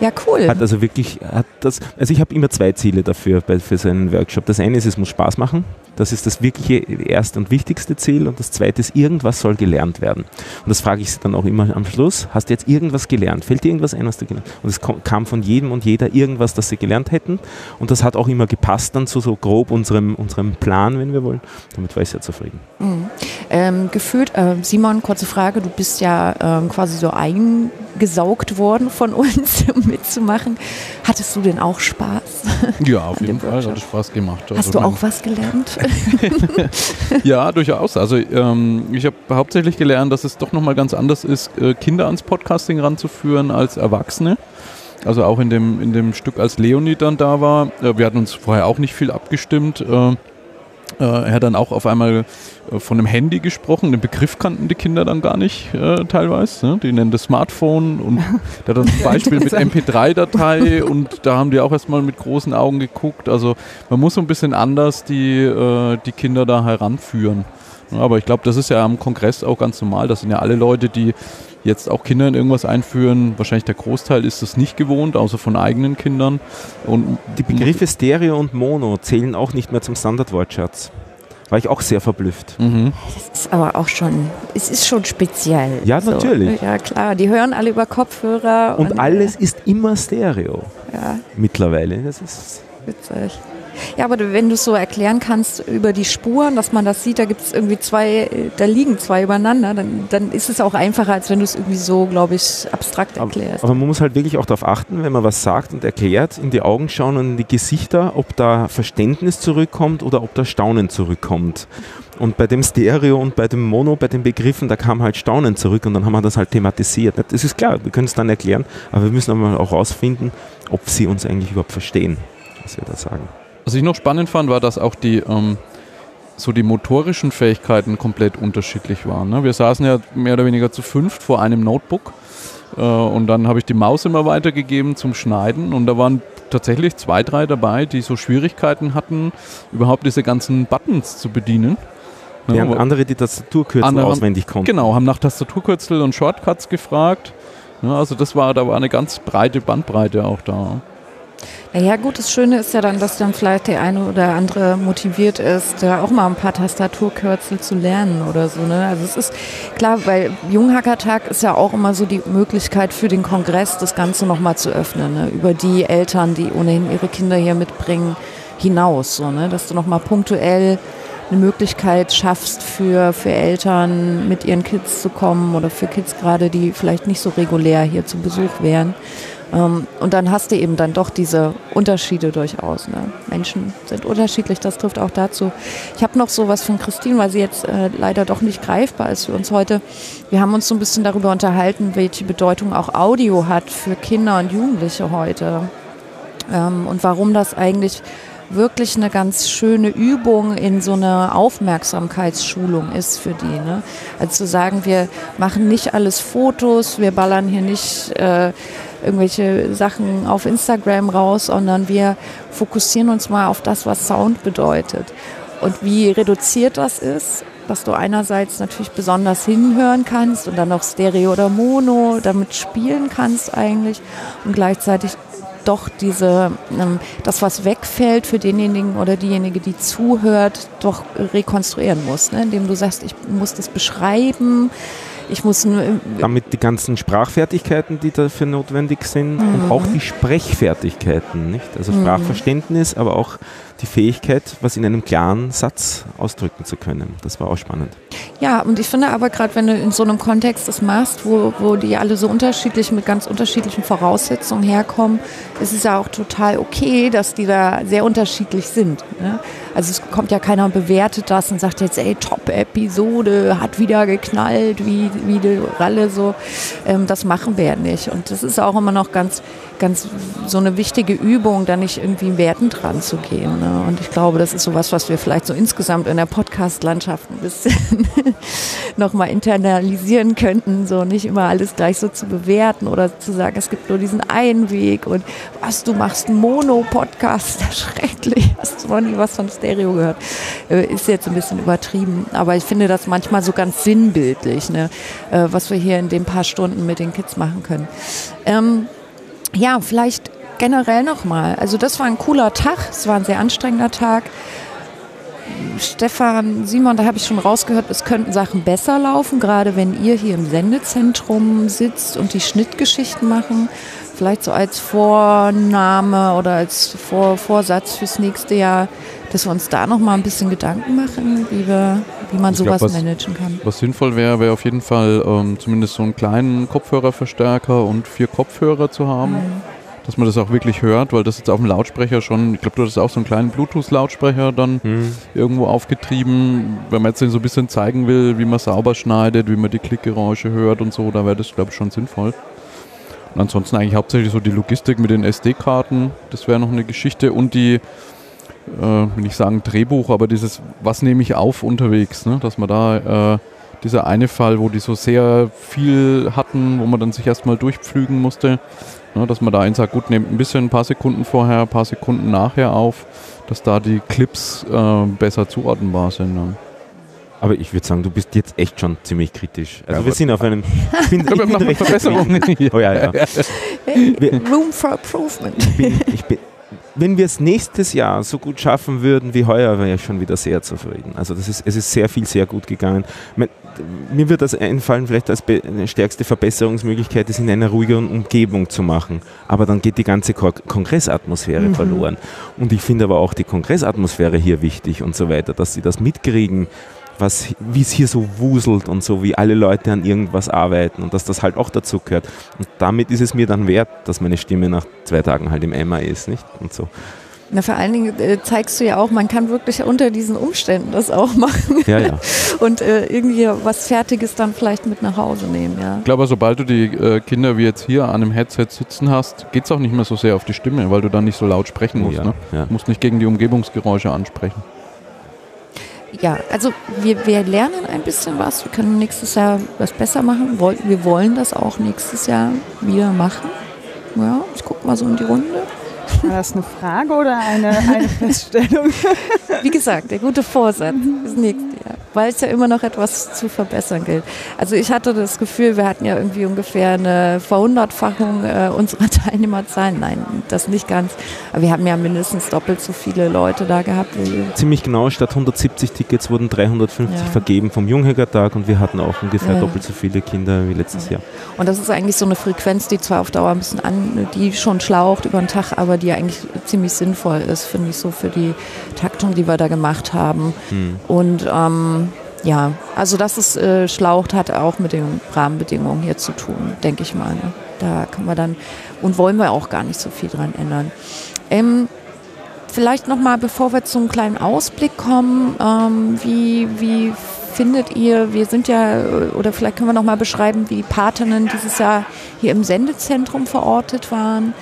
Ja, cool. Hat also wirklich, hat das, also ich habe immer zwei Ziele dafür bei, für so einen Workshop. Das eine ist, es muss Spaß machen. Das ist das wirkliche erste und wichtigste Ziel. Und das zweite ist, irgendwas soll gelernt werden. Und das frage ich sie dann auch immer am Schluss. Hast du jetzt irgendwas gelernt? Fällt dir irgendwas ein, was du gelernt hast? Und es kam von jedem und jeder irgendwas, das sie gelernt hätten. Und das hat auch immer gepasst dann zu so grob unserem, unserem Plan, wenn wir wollen. Damit war ich sehr zufrieden. Mhm. Ähm, gefühlt, äh, Simon, kurze Frage, du bist ja ähm, quasi so eingesaugt worden von uns, um mitzumachen. Hattest du denn auch Spaß? Ja, auf jeden Fall hat es Spaß gemacht. Also Hast du mein- auch was gelernt? Ja, durchaus. Also ähm, ich habe hauptsächlich gelernt, dass es doch nochmal ganz anders ist, äh, Kinder ans Podcasting ranzuführen als Erwachsene. Also auch in dem, in dem Stück, als Leonie dann da war. Äh, wir hatten uns vorher auch nicht viel abgestimmt. Äh, er hat dann auch auf einmal äh, von einem Handy gesprochen. Den Begriff kannten die Kinder dann gar nicht äh, teilweise. Ne? Die nennen das Smartphone und der hat dann zum Beispiel mit MP3-Datei und da haben die auch erstmal mit großen Augen geguckt. Also man muss so ein bisschen anders die, äh, die Kinder da heranführen. Ja, aber ich glaube, das ist ja am Kongress auch ganz normal. Das sind ja alle Leute, die jetzt auch Kinder in irgendwas einführen. Wahrscheinlich der Großteil ist das nicht gewohnt, außer von eigenen Kindern. Und Die Begriffe Stereo und Mono zählen auch nicht mehr zum Standardwortschatz. War ich auch sehr verblüfft. Mhm. Das ist aber auch schon, es ist schon speziell. Ja, natürlich. Ja, klar. Die hören alle über Kopfhörer. Und alles ist immer Stereo Ja, mittlerweile. Das ist witzig. Ja, aber wenn du es so erklären kannst über die Spuren, dass man das sieht, da gibt es irgendwie zwei, da liegen zwei übereinander, dann, dann ist es auch einfacher, als wenn du es irgendwie so, glaube ich, abstrakt erklärst. Aber man muss halt wirklich auch darauf achten, wenn man was sagt und erklärt, in die Augen schauen und in die Gesichter, ob da Verständnis zurückkommt oder ob da Staunen zurückkommt. Und bei dem Stereo und bei dem Mono, bei den Begriffen, da kam halt Staunen zurück und dann haben wir das halt thematisiert. Das ist klar, wir können es dann erklären, aber wir müssen aber auch herausfinden, ob sie uns eigentlich überhaupt verstehen, was wir da sagen. Was ich noch spannend fand, war, dass auch die, ähm, so die motorischen Fähigkeiten komplett unterschiedlich waren. Ne? Wir saßen ja mehr oder weniger zu fünft vor einem Notebook äh, und dann habe ich die Maus immer weitergegeben zum Schneiden und da waren tatsächlich zwei, drei dabei, die so Schwierigkeiten hatten, überhaupt diese ganzen Buttons zu bedienen. Ne, Während aber- andere die Tastaturkürzel Andere haben- auswendig konnten. Genau, haben nach Tastaturkürzel und Shortcuts gefragt. Ja, also das war, da war eine ganz breite Bandbreite auch da. Ja, gut, das Schöne ist ja dann, dass dann vielleicht der eine oder andere motiviert ist, da auch mal ein paar Tastaturkürzel zu lernen oder so. Ne? Also es ist klar, weil Junghackertag ist ja auch immer so die Möglichkeit für den Kongress, das Ganze nochmal zu öffnen, ne? über die Eltern, die ohnehin ihre Kinder hier mitbringen, hinaus. So, ne? Dass du nochmal punktuell eine Möglichkeit schaffst für, für Eltern mit ihren Kids zu kommen oder für Kids gerade, die vielleicht nicht so regulär hier zu Besuch wären. Ähm, und dann hast du eben dann doch diese Unterschiede durchaus. Ne? Menschen sind unterschiedlich, das trifft auch dazu. Ich habe noch sowas von Christine, weil sie jetzt äh, leider doch nicht greifbar ist für uns heute. Wir haben uns so ein bisschen darüber unterhalten, welche Bedeutung auch Audio hat für Kinder und Jugendliche heute. Ähm, und warum das eigentlich wirklich eine ganz schöne Übung in so eine Aufmerksamkeitsschulung ist für die. Ne? Also zu sagen, wir machen nicht alles Fotos, wir ballern hier nicht äh, irgendwelche Sachen auf Instagram raus, sondern wir fokussieren uns mal auf das, was Sound bedeutet. Und wie reduziert das ist, dass du einerseits natürlich besonders hinhören kannst und dann noch Stereo oder Mono damit spielen kannst eigentlich und gleichzeitig doch diese, ähm, das was wegfällt für denjenigen oder diejenige, die zuhört, doch rekonstruieren muss, ne? indem du sagst, ich muss das beschreiben, ich muss ein, Damit die ganzen Sprachfertigkeiten, die dafür notwendig sind und Mhm. auch die Sprechfertigkeiten, nicht? Also Mhm. Sprachverständnis, aber auch die Fähigkeit, was in einem klaren Satz ausdrücken zu können. Das war auch spannend. Ja, und ich finde aber gerade, wenn du in so einem Kontext das machst, wo, wo die alle so unterschiedlich mit ganz unterschiedlichen Voraussetzungen herkommen, ist es ja auch total okay, dass die da sehr unterschiedlich sind. Ne? Also es kommt ja keiner und bewertet das und sagt jetzt, ey, Top-Episode, hat wieder geknallt, wie, wie die Ralle so. Ähm, das machen wir ja nicht. Und das ist auch immer noch ganz, ganz so eine wichtige Übung, da nicht irgendwie Werten dran zu gehen. Ne? Und ich glaube, das ist sowas, was wir vielleicht so insgesamt in der Podcast-Landschaft ein bisschen nochmal internalisieren könnten, so nicht immer alles gleich so zu bewerten oder zu sagen, es gibt nur diesen einen Weg und was, du machst einen Mono-Podcast, schrecklich, hast du noch nie was von Stereo gehört. Äh, ist jetzt ein bisschen übertrieben, aber ich finde das manchmal so ganz sinnbildlich, ne? Äh, was wir hier in den paar Stunden mit den Kids machen können. Ähm, ja, vielleicht generell nochmal. Also das war ein cooler Tag, es war ein sehr anstrengender Tag. Stefan, Simon, da habe ich schon rausgehört, es könnten Sachen besser laufen, gerade wenn ihr hier im Sendezentrum sitzt und die Schnittgeschichten machen. Vielleicht so als Vorname oder als Vor Vorsatz fürs nächste Jahr, dass wir uns da nochmal ein bisschen Gedanken machen, wie, wir, wie man ich sowas glaub, was, managen kann. Was sinnvoll wäre, wäre auf jeden Fall ähm, zumindest so einen kleinen Kopfhörerverstärker und vier Kopfhörer zu haben. Mhm dass man das auch wirklich hört, weil das jetzt auf dem Lautsprecher schon, ich glaube, du hast auch so einen kleinen Bluetooth-Lautsprecher dann mhm. irgendwo aufgetrieben. Wenn man jetzt so ein bisschen zeigen will, wie man sauber schneidet, wie man die Klickgeräusche hört und so, da wäre das, glaube ich, schon sinnvoll. Und ansonsten eigentlich hauptsächlich so die Logistik mit den SD-Karten, das wäre noch eine Geschichte und die, äh, will ich sagen Drehbuch, aber dieses, was nehme ich auf unterwegs, ne? dass man da, äh, dieser eine Fall, wo die so sehr viel hatten, wo man dann sich erstmal durchpflügen musste, Ne, dass man da einen sagt, gut, nehmt ein bisschen ein paar Sekunden vorher, ein paar Sekunden nachher auf, dass da die Clips äh, besser zuordnenbar sind. Ne? Aber ich würde sagen, du bist jetzt echt schon ziemlich kritisch. Also ja, wir sind auf einem. Ich bin, ich bin Verbesserung. oh ja, ja. Room for improvement. Ich bin, ich bin, wenn wir es nächstes Jahr so gut schaffen würden wie heuer, wäre ich schon wieder sehr zufrieden. Also das ist, es ist sehr viel, sehr gut gegangen. Mein, mir wird das einfallen, vielleicht als stärkste Verbesserungsmöglichkeit, es in einer ruhigeren Umgebung zu machen. Aber dann geht die ganze Kongressatmosphäre mhm. verloren. Und ich finde aber auch die Kongressatmosphäre hier wichtig und so weiter, dass sie das mitkriegen, was, wie es hier so wuselt und so, wie alle Leute an irgendwas arbeiten und dass das halt auch dazu gehört. Und damit ist es mir dann wert, dass meine Stimme nach zwei Tagen halt im Eimer ist, nicht? Und so. Na, vor allen Dingen äh, zeigst du ja auch, man kann wirklich unter diesen Umständen das auch machen. Ja, ja. Und äh, irgendwie was Fertiges dann vielleicht mit nach Hause nehmen, ja. Ich glaube, sobald du die äh, Kinder wie jetzt hier an einem Headset sitzen hast, geht es auch nicht mehr so sehr auf die Stimme, weil du dann nicht so laut sprechen musst. Ja, ne? ja. Du musst nicht gegen die Umgebungsgeräusche ansprechen ja, also wir, wir lernen ein bisschen was. Wir können nächstes Jahr was besser machen. Wir wollen das auch nächstes Jahr wieder machen. Ja, ich gucke mal so in die Runde. War das eine Frage oder eine, eine Feststellung? Wie gesagt, der gute Vorsatz das nächste Jahr, weil es ja immer noch etwas zu verbessern gilt. Also ich hatte das Gefühl, wir hatten ja irgendwie ungefähr eine Verhundertfachung äh, unserer Teilnehmerzahlen. Nein, das nicht ganz. Aber wir haben ja mindestens doppelt so viele Leute da gehabt. Ziemlich genau, statt 170 Tickets wurden 350 ja. vergeben vom Junghäger-Tag und wir hatten auch ungefähr ja. doppelt so viele Kinder wie letztes ja. Jahr. Und das ist eigentlich so eine Frequenz, die zwar auf Dauer ein bisschen an, die schon schlaucht über den Tag, aber die eigentlich ziemlich sinnvoll ist, finde ich, so für die Taktung, die wir da gemacht haben. Hm. Und ähm, ja, also dass es äh, schlaucht, hat auch mit den Rahmenbedingungen hier zu tun, denke ich mal. Ne? Da können wir dann und wollen wir auch gar nicht so viel dran ändern. Ähm, vielleicht nochmal, bevor wir zum kleinen Ausblick kommen, ähm, wie, wie findet ihr, wir sind ja, oder vielleicht können wir nochmal beschreiben, wie Patinnen dieses Jahr hier im Sendezentrum verortet waren.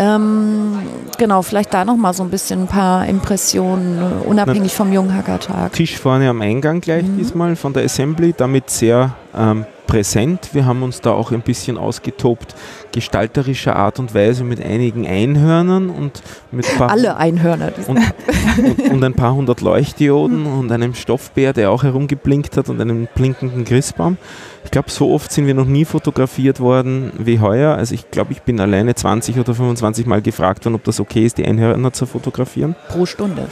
Ähm, genau, vielleicht da nochmal so ein bisschen ein paar Impressionen, äh, unabhängig vom Junghackertag. Tisch vorne am Eingang gleich mhm. diesmal von der Assembly, damit sehr ähm, präsent. Wir haben uns da auch ein bisschen ausgetobt, gestalterischer Art und Weise mit einigen Einhörnern und mit ein paar alle Einhörner und, und, und, ein paar hundert Leuchtdioden und einem Stoffbär, der auch herumgeblinkt hat und einem blinkenden Christbaum. Ich glaube, so oft sind wir noch nie fotografiert worden wie heuer. Also ich glaube, ich bin alleine 20 oder 25 Mal gefragt worden, ob das okay ist, die Einhörner zu fotografieren. Pro Stunde.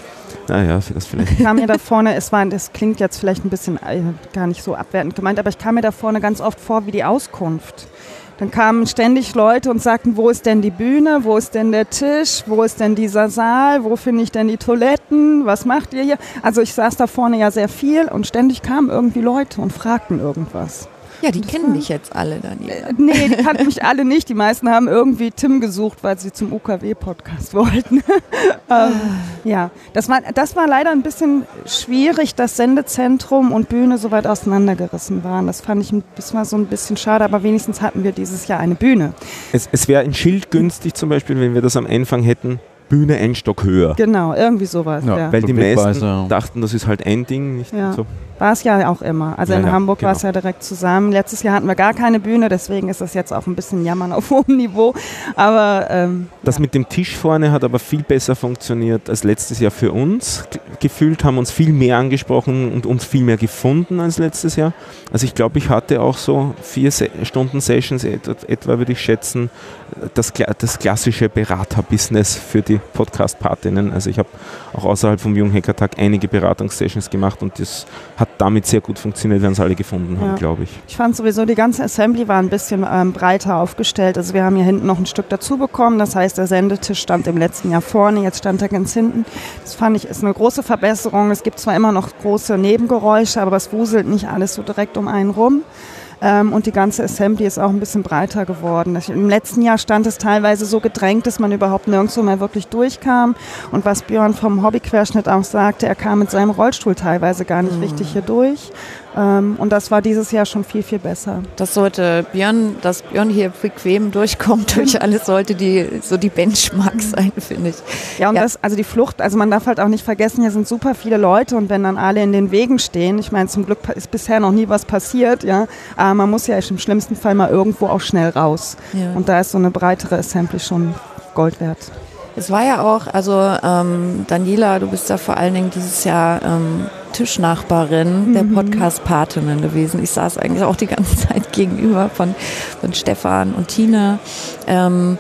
Naja, das vielleicht. Ich kam mir da vorne, es war, das klingt jetzt vielleicht ein bisschen äh, gar nicht so abwertend gemeint, aber ich kam mir da vorne ganz oft vor wie die Auskunft Dann kamen ständig Leute und sagten, wo ist denn die Bühne, wo ist denn der Tisch, wo ist denn dieser Saal, wo finde ich denn die Toiletten, was macht ihr hier? Also ich saß da vorne ja sehr viel und ständig kamen irgendwie Leute und fragten irgendwas. Ja, die kennen mich jetzt alle, Daniela. Äh, nee, die kannten mich alle nicht. Die meisten haben irgendwie Tim gesucht, weil sie zum UKW-Podcast wollten. ähm, ja, das war, das war leider ein bisschen schwierig, dass Sendezentrum und Bühne so weit auseinandergerissen waren. Das fand ich, das war so ein bisschen schade, aber wenigstens hatten wir dieses Jahr eine Bühne. Es, es wäre ein Schild günstig zum Beispiel, wenn wir das am Anfang hätten. Bühne ein Stock höher. Genau, irgendwie sowas. Ja. Ja. Weil die meisten dachten, das ist halt ein Ding. Nicht Ja. so. War es ja auch immer. Also Ja, in ja, Hamburg war genau. es ja direkt zusammen. Letztes Jahr hatten wir gar keine Bühne, deswegen ist das jetzt auch ein bisschen Jammern auf hohem Niveau. Aber ähm, Das ja. mit dem Tisch vorne hat aber viel besser funktioniert als letztes Jahr für uns. Gefühlt haben uns viel mehr angesprochen und uns viel mehr gefunden als letztes Jahr. Also ich glaube, ich hatte auch so vier Se Stunden Sessions et etwa, würde ich schätzen, das, das klassische Beraterbusiness für die Podcast-Partinnen. Also ich habe auch außerhalb vom Junghackertag einige Beratungssessions gemacht und das hat damit sehr gut funktioniert, wenn es alle gefunden haben, Ja. glaube ich. Ich fand sowieso, die ganze Assembly war ein bisschen ähm, breiter aufgestellt. Also wir haben hier hinten noch ein Stück dazu bekommen. Das heißt, der Sendetisch stand im letzten Jahr vorne, jetzt stand er ganz hinten. Das fand ich ist eine große Verbesserung. Es gibt zwar immer noch große Nebengeräusche, aber es wuselt nicht alles so direkt um einen rum. Ähm, und die ganze Assembly ist auch ein bisschen breiter geworden. Im letzten Jahr stand es teilweise so gedrängt, dass man überhaupt nirgendwo mehr wirklich durchkam. Und was Björn vom Hobbyquerschnitt auch sagte, er kam mit seinem Rollstuhl teilweise gar nicht richtig hier durch. Ähm, und das war dieses Jahr schon viel, viel besser. Das sollte Björn, dass Björn hier bequem durchkommt durch alles, sollte die so die Benchmark sein, finde ich. Ja, und Ja. das, also die Flucht, also man darf halt auch nicht vergessen, hier sind super viele Leute und wenn dann alle in den Wegen stehen, ich meine, zum Glück ist bisher noch nie was passiert, ja, aber man muss ja im schlimmsten Fall mal irgendwo auch schnell raus. Ja. Und da ist so eine breitere Assembly schon Gold wert. Es war ja auch, also ähm, Daniela, du bist ja vor allen Dingen dieses Jahr ähm, Tischnachbarin der Podcast-Patinnen gewesen. Ich saß eigentlich auch die ganze Zeit gegenüber von, von Stefan und Tina. Ähm,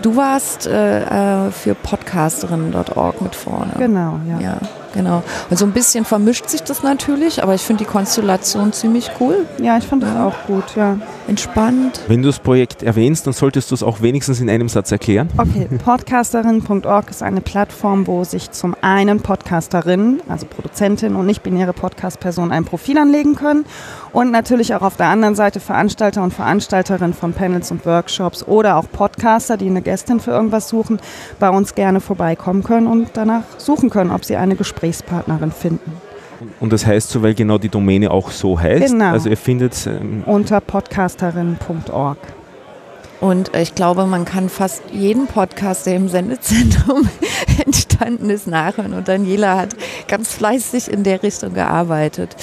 du warst äh, äh, für Podcasterinnen.org mit vorne. Genau, ja. Ja, genau. Und so ein bisschen vermischt sich das natürlich, aber ich finde die Konstellation ziemlich cool, Ja, ich fand das Ja. auch gut, ja. entspannt. Wenn du das Projekt erwähnst, dann solltest du es auch wenigstens in einem Satz erklären. Okay, podcasterin.org ist eine Plattform, wo sich zum einen Podcasterinnen, also Produzentin und nicht-binäre Podcast-Personen ein Profil anlegen können und natürlich auch auf der anderen Seite Veranstalter und Veranstalterinnen von Panels und Workshops oder auch Podcaster, die eine Gästin für irgendwas suchen, bei uns gerne vorbeikommen können und danach suchen können, ob sie eine Gesprächspartnerin finden. Und das heißt so, weil genau die Domäne auch so heißt. Genau. Also ihr findet ähm, Unter podcasterin.org. Und äh, ich glaube, man kann fast jeden Podcast, der im Sendezentrum entstanden ist, nachhören. Und Daniela hat ganz fleißig in der Richtung gearbeitet.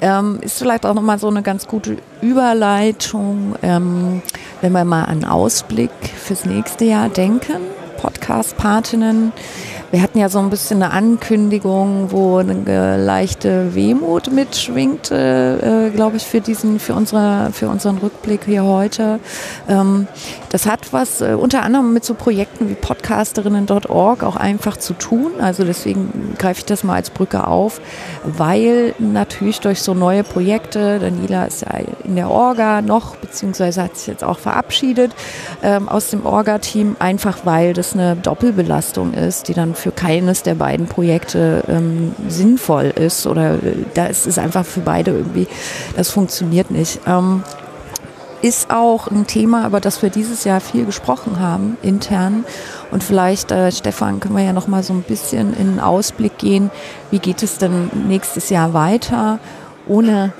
Ähm, ist vielleicht auch nochmal so eine ganz gute Überleitung, ähm, wenn wir mal an Ausblick fürs nächste Jahr denken. Podcast-Patinnen. Wir hatten ja so ein bisschen eine Ankündigung, wo eine leichte Wehmut mitschwingte, äh, glaube ich, für diesen, für unsere, für unseren Rückblick hier heute. Ähm, das hat was äh, unter anderem mit so Projekten wie Podcasterinnen.org auch einfach zu tun. Also deswegen greife ich das mal als Brücke auf, weil natürlich durch so neue Projekte, Daniela ist ja in der Orga noch, beziehungsweise hat sich jetzt auch verabschiedet ähm, aus dem Orga-Team, einfach weil das eine Doppelbelastung ist, die dann für keines der beiden Projekte ähm, sinnvoll ist oder äh, da ist einfach für beide irgendwie, das funktioniert nicht. Ähm, ist auch ein Thema, über das wir dieses Jahr viel gesprochen haben, intern. Und vielleicht, äh, Stefan, können wir ja noch mal so ein bisschen in den Ausblick gehen. Wie geht es denn nächstes Jahr weiter, ohne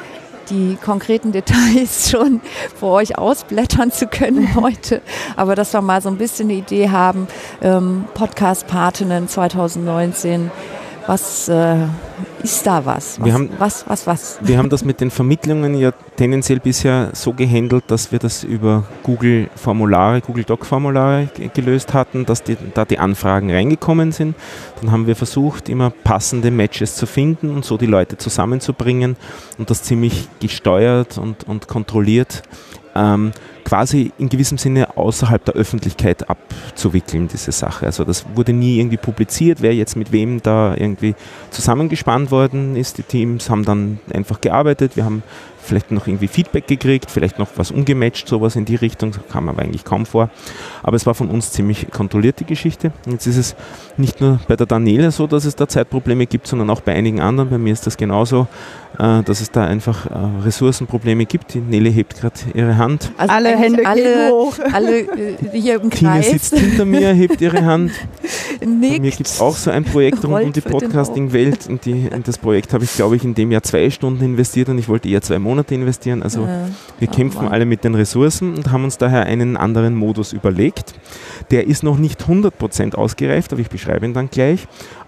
die konkreten Details schon vor euch ausblättern zu können heute. Aber dass wir mal so ein bisschen eine Idee haben, ähm, Podcast-Patinnen 2019, was äh, ist da was? Was, Wir haben- was, was, was? Wir haben das mit den Vermittlungen ja tendenziell bisher so gehandelt, dass wir das über Google Formulare, Google Doc Formulare ge- gelöst hatten, dass die, da die Anfragen reingekommen sind. Dann haben wir versucht, immer passende Matches zu finden und so die Leute zusammenzubringen und das ziemlich gesteuert und, und kontrolliert. Ähm, quasi in gewissem Sinne außerhalb der Öffentlichkeit abzuwickeln, diese Sache. Also das wurde nie irgendwie publiziert, wer jetzt mit wem da irgendwie zusammengespannt worden ist. Die Teams haben dann einfach gearbeitet. Wir haben vielleicht noch irgendwie Feedback gekriegt, vielleicht noch was umgematcht, sowas in die Richtung, das kam aber eigentlich kaum vor. Aber es war von uns ziemlich kontrolliert, die Geschichte. Jetzt ist es nicht nur bei der Daniela so, dass es da Zeitprobleme gibt, sondern auch bei einigen anderen. Bei mir ist das genauso, äh, dass es da einfach äh, Ressourcenprobleme gibt. Die Nele hebt gerade ihre Hand. Also alle Hände alle, hoch. Alle äh, hier im Kreis. sitzt hinter mir, hebt ihre Hand. Bei mir gibt es auch so ein Projekt rund um die Podcasting-Welt. In, die- in das Projekt habe ich, glaube ich, in dem Jahr zwei Stunden investiert und ich wollte eher zwei Monate investieren. Also Ja. wir Oh kämpfen Mann. alle mit den Ressourcen und haben uns daher einen anderen Modus überlegt. Der ist noch nicht 100% ausgereift, aber ich beschreibe ihn dann gleich.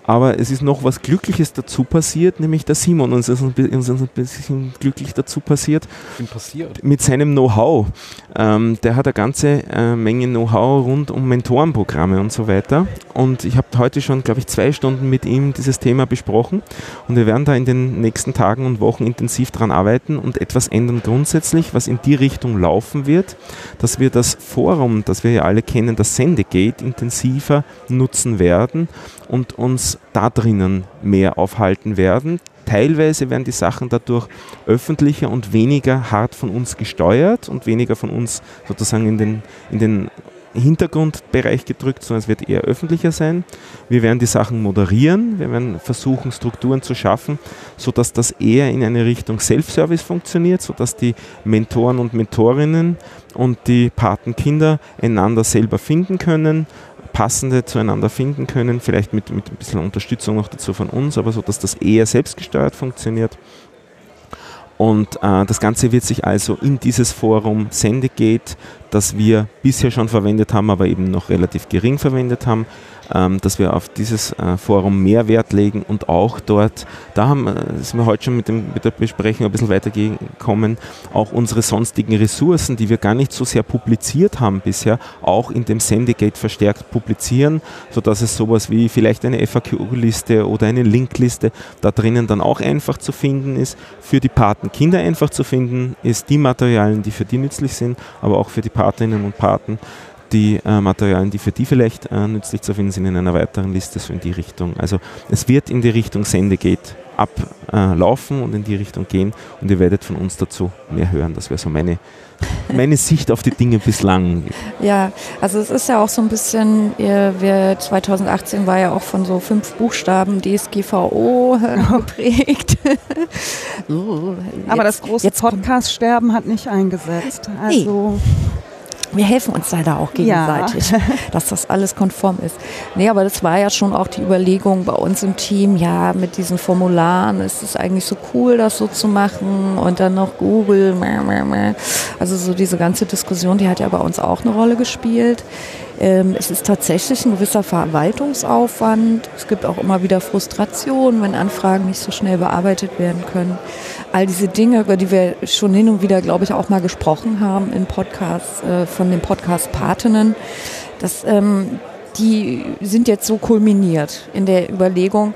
Aber es ist noch was Glückliches dazu passiert, nämlich der Simon uns ist ein bisschen glücklich dazu passiert passiert. mit seinem Know-how. Ähm, der hat eine ganze äh, Menge Know-how rund um Mentorenprogramme und so weiter. Und ich habe heute schon, glaube ich, zwei Stunden mit ihm dieses Thema besprochen. Und wir werden da in den nächsten Tagen und Wochen intensiv dran arbeiten und etwas ändern grundsätzlich, was in die Richtung laufen wird, dass wir das Forum, das wir ja alle kennen, das Sendegate, intensiver nutzen werden und uns da drinnen mehr aufhalten werden. Teilweise werden die Sachen dadurch öffentlicher und weniger hart von uns gesteuert und weniger von uns sozusagen in den, in den Hintergrundbereich gedrückt, sondern es wird eher öffentlicher sein. Wir werden die Sachen moderieren, wir werden versuchen, Strukturen zu schaffen, sodass das eher in eine Richtung Self-Service funktioniert, sodass die Mentoren und Mentorinnen und die Patenkinder einander selber finden können, passende zueinander finden können, vielleicht mit, mit ein bisschen Unterstützung noch dazu von uns, aber so, dass das eher selbstgesteuert funktioniert. Und äh, das Ganze wird sich also in dieses Forum Sendegate, das wir bisher schon verwendet haben, aber eben noch relativ gering verwendet haben, dass wir auf dieses äh, Forum mehr Wert legen und auch dort, da haben, äh, sind wir heute schon mit, dem, mit der Besprechung ein bisschen weitergekommen, auch unsere sonstigen Ressourcen, die wir gar nicht so sehr publiziert haben bisher, auch in dem Sendegate verstärkt publizieren, sodass es sowas wie vielleicht eine FAQ-Liste oder eine Linkliste da drinnen dann auch einfach zu finden ist, für die Patenkinder einfach zu finden ist, die Materialien, die für die nützlich sind, aber auch für die Patinnen und Paten, die äh, Materialien, die für die vielleicht äh, nützlich zu finden sind, in einer weiteren Liste so in die Richtung. Also es wird in die Richtung Sendegate ablaufen und in die Richtung gehen und ihr werdet von uns dazu mehr hören. Das wäre so meine, meine Sicht auf die Dinge bislang. Ja, also es ist ja auch so ein bisschen, äh, wir 2018 war ja auch von so fünf Buchstaben DSGVO äh, geprägt. so, Aber jetzt- das große Podcast-Sterben hat nicht eingesetzt. Also wir helfen uns leider auch Ja. gegenseitig, dass das alles konform ist. Nee, aber das war ja schon auch die Überlegung bei uns im Team, ja, mit diesen Formularen ist es eigentlich so cool, das so zu machen und dann noch Google, also so diese ganze Diskussion, die hat ja bei uns auch eine Rolle gespielt. Ähm, es ist tatsächlich ein gewisser Verwaltungsaufwand. Es gibt auch immer wieder Frustration, wenn Anfragen nicht so schnell bearbeitet werden können. All diese Dinge, über die wir schon hin und wieder, glaube ich, auch mal gesprochen haben in Podcasts äh, von den Podcast-Patinnen, das, ähm, die sind jetzt so kulminiert in der Überlegung,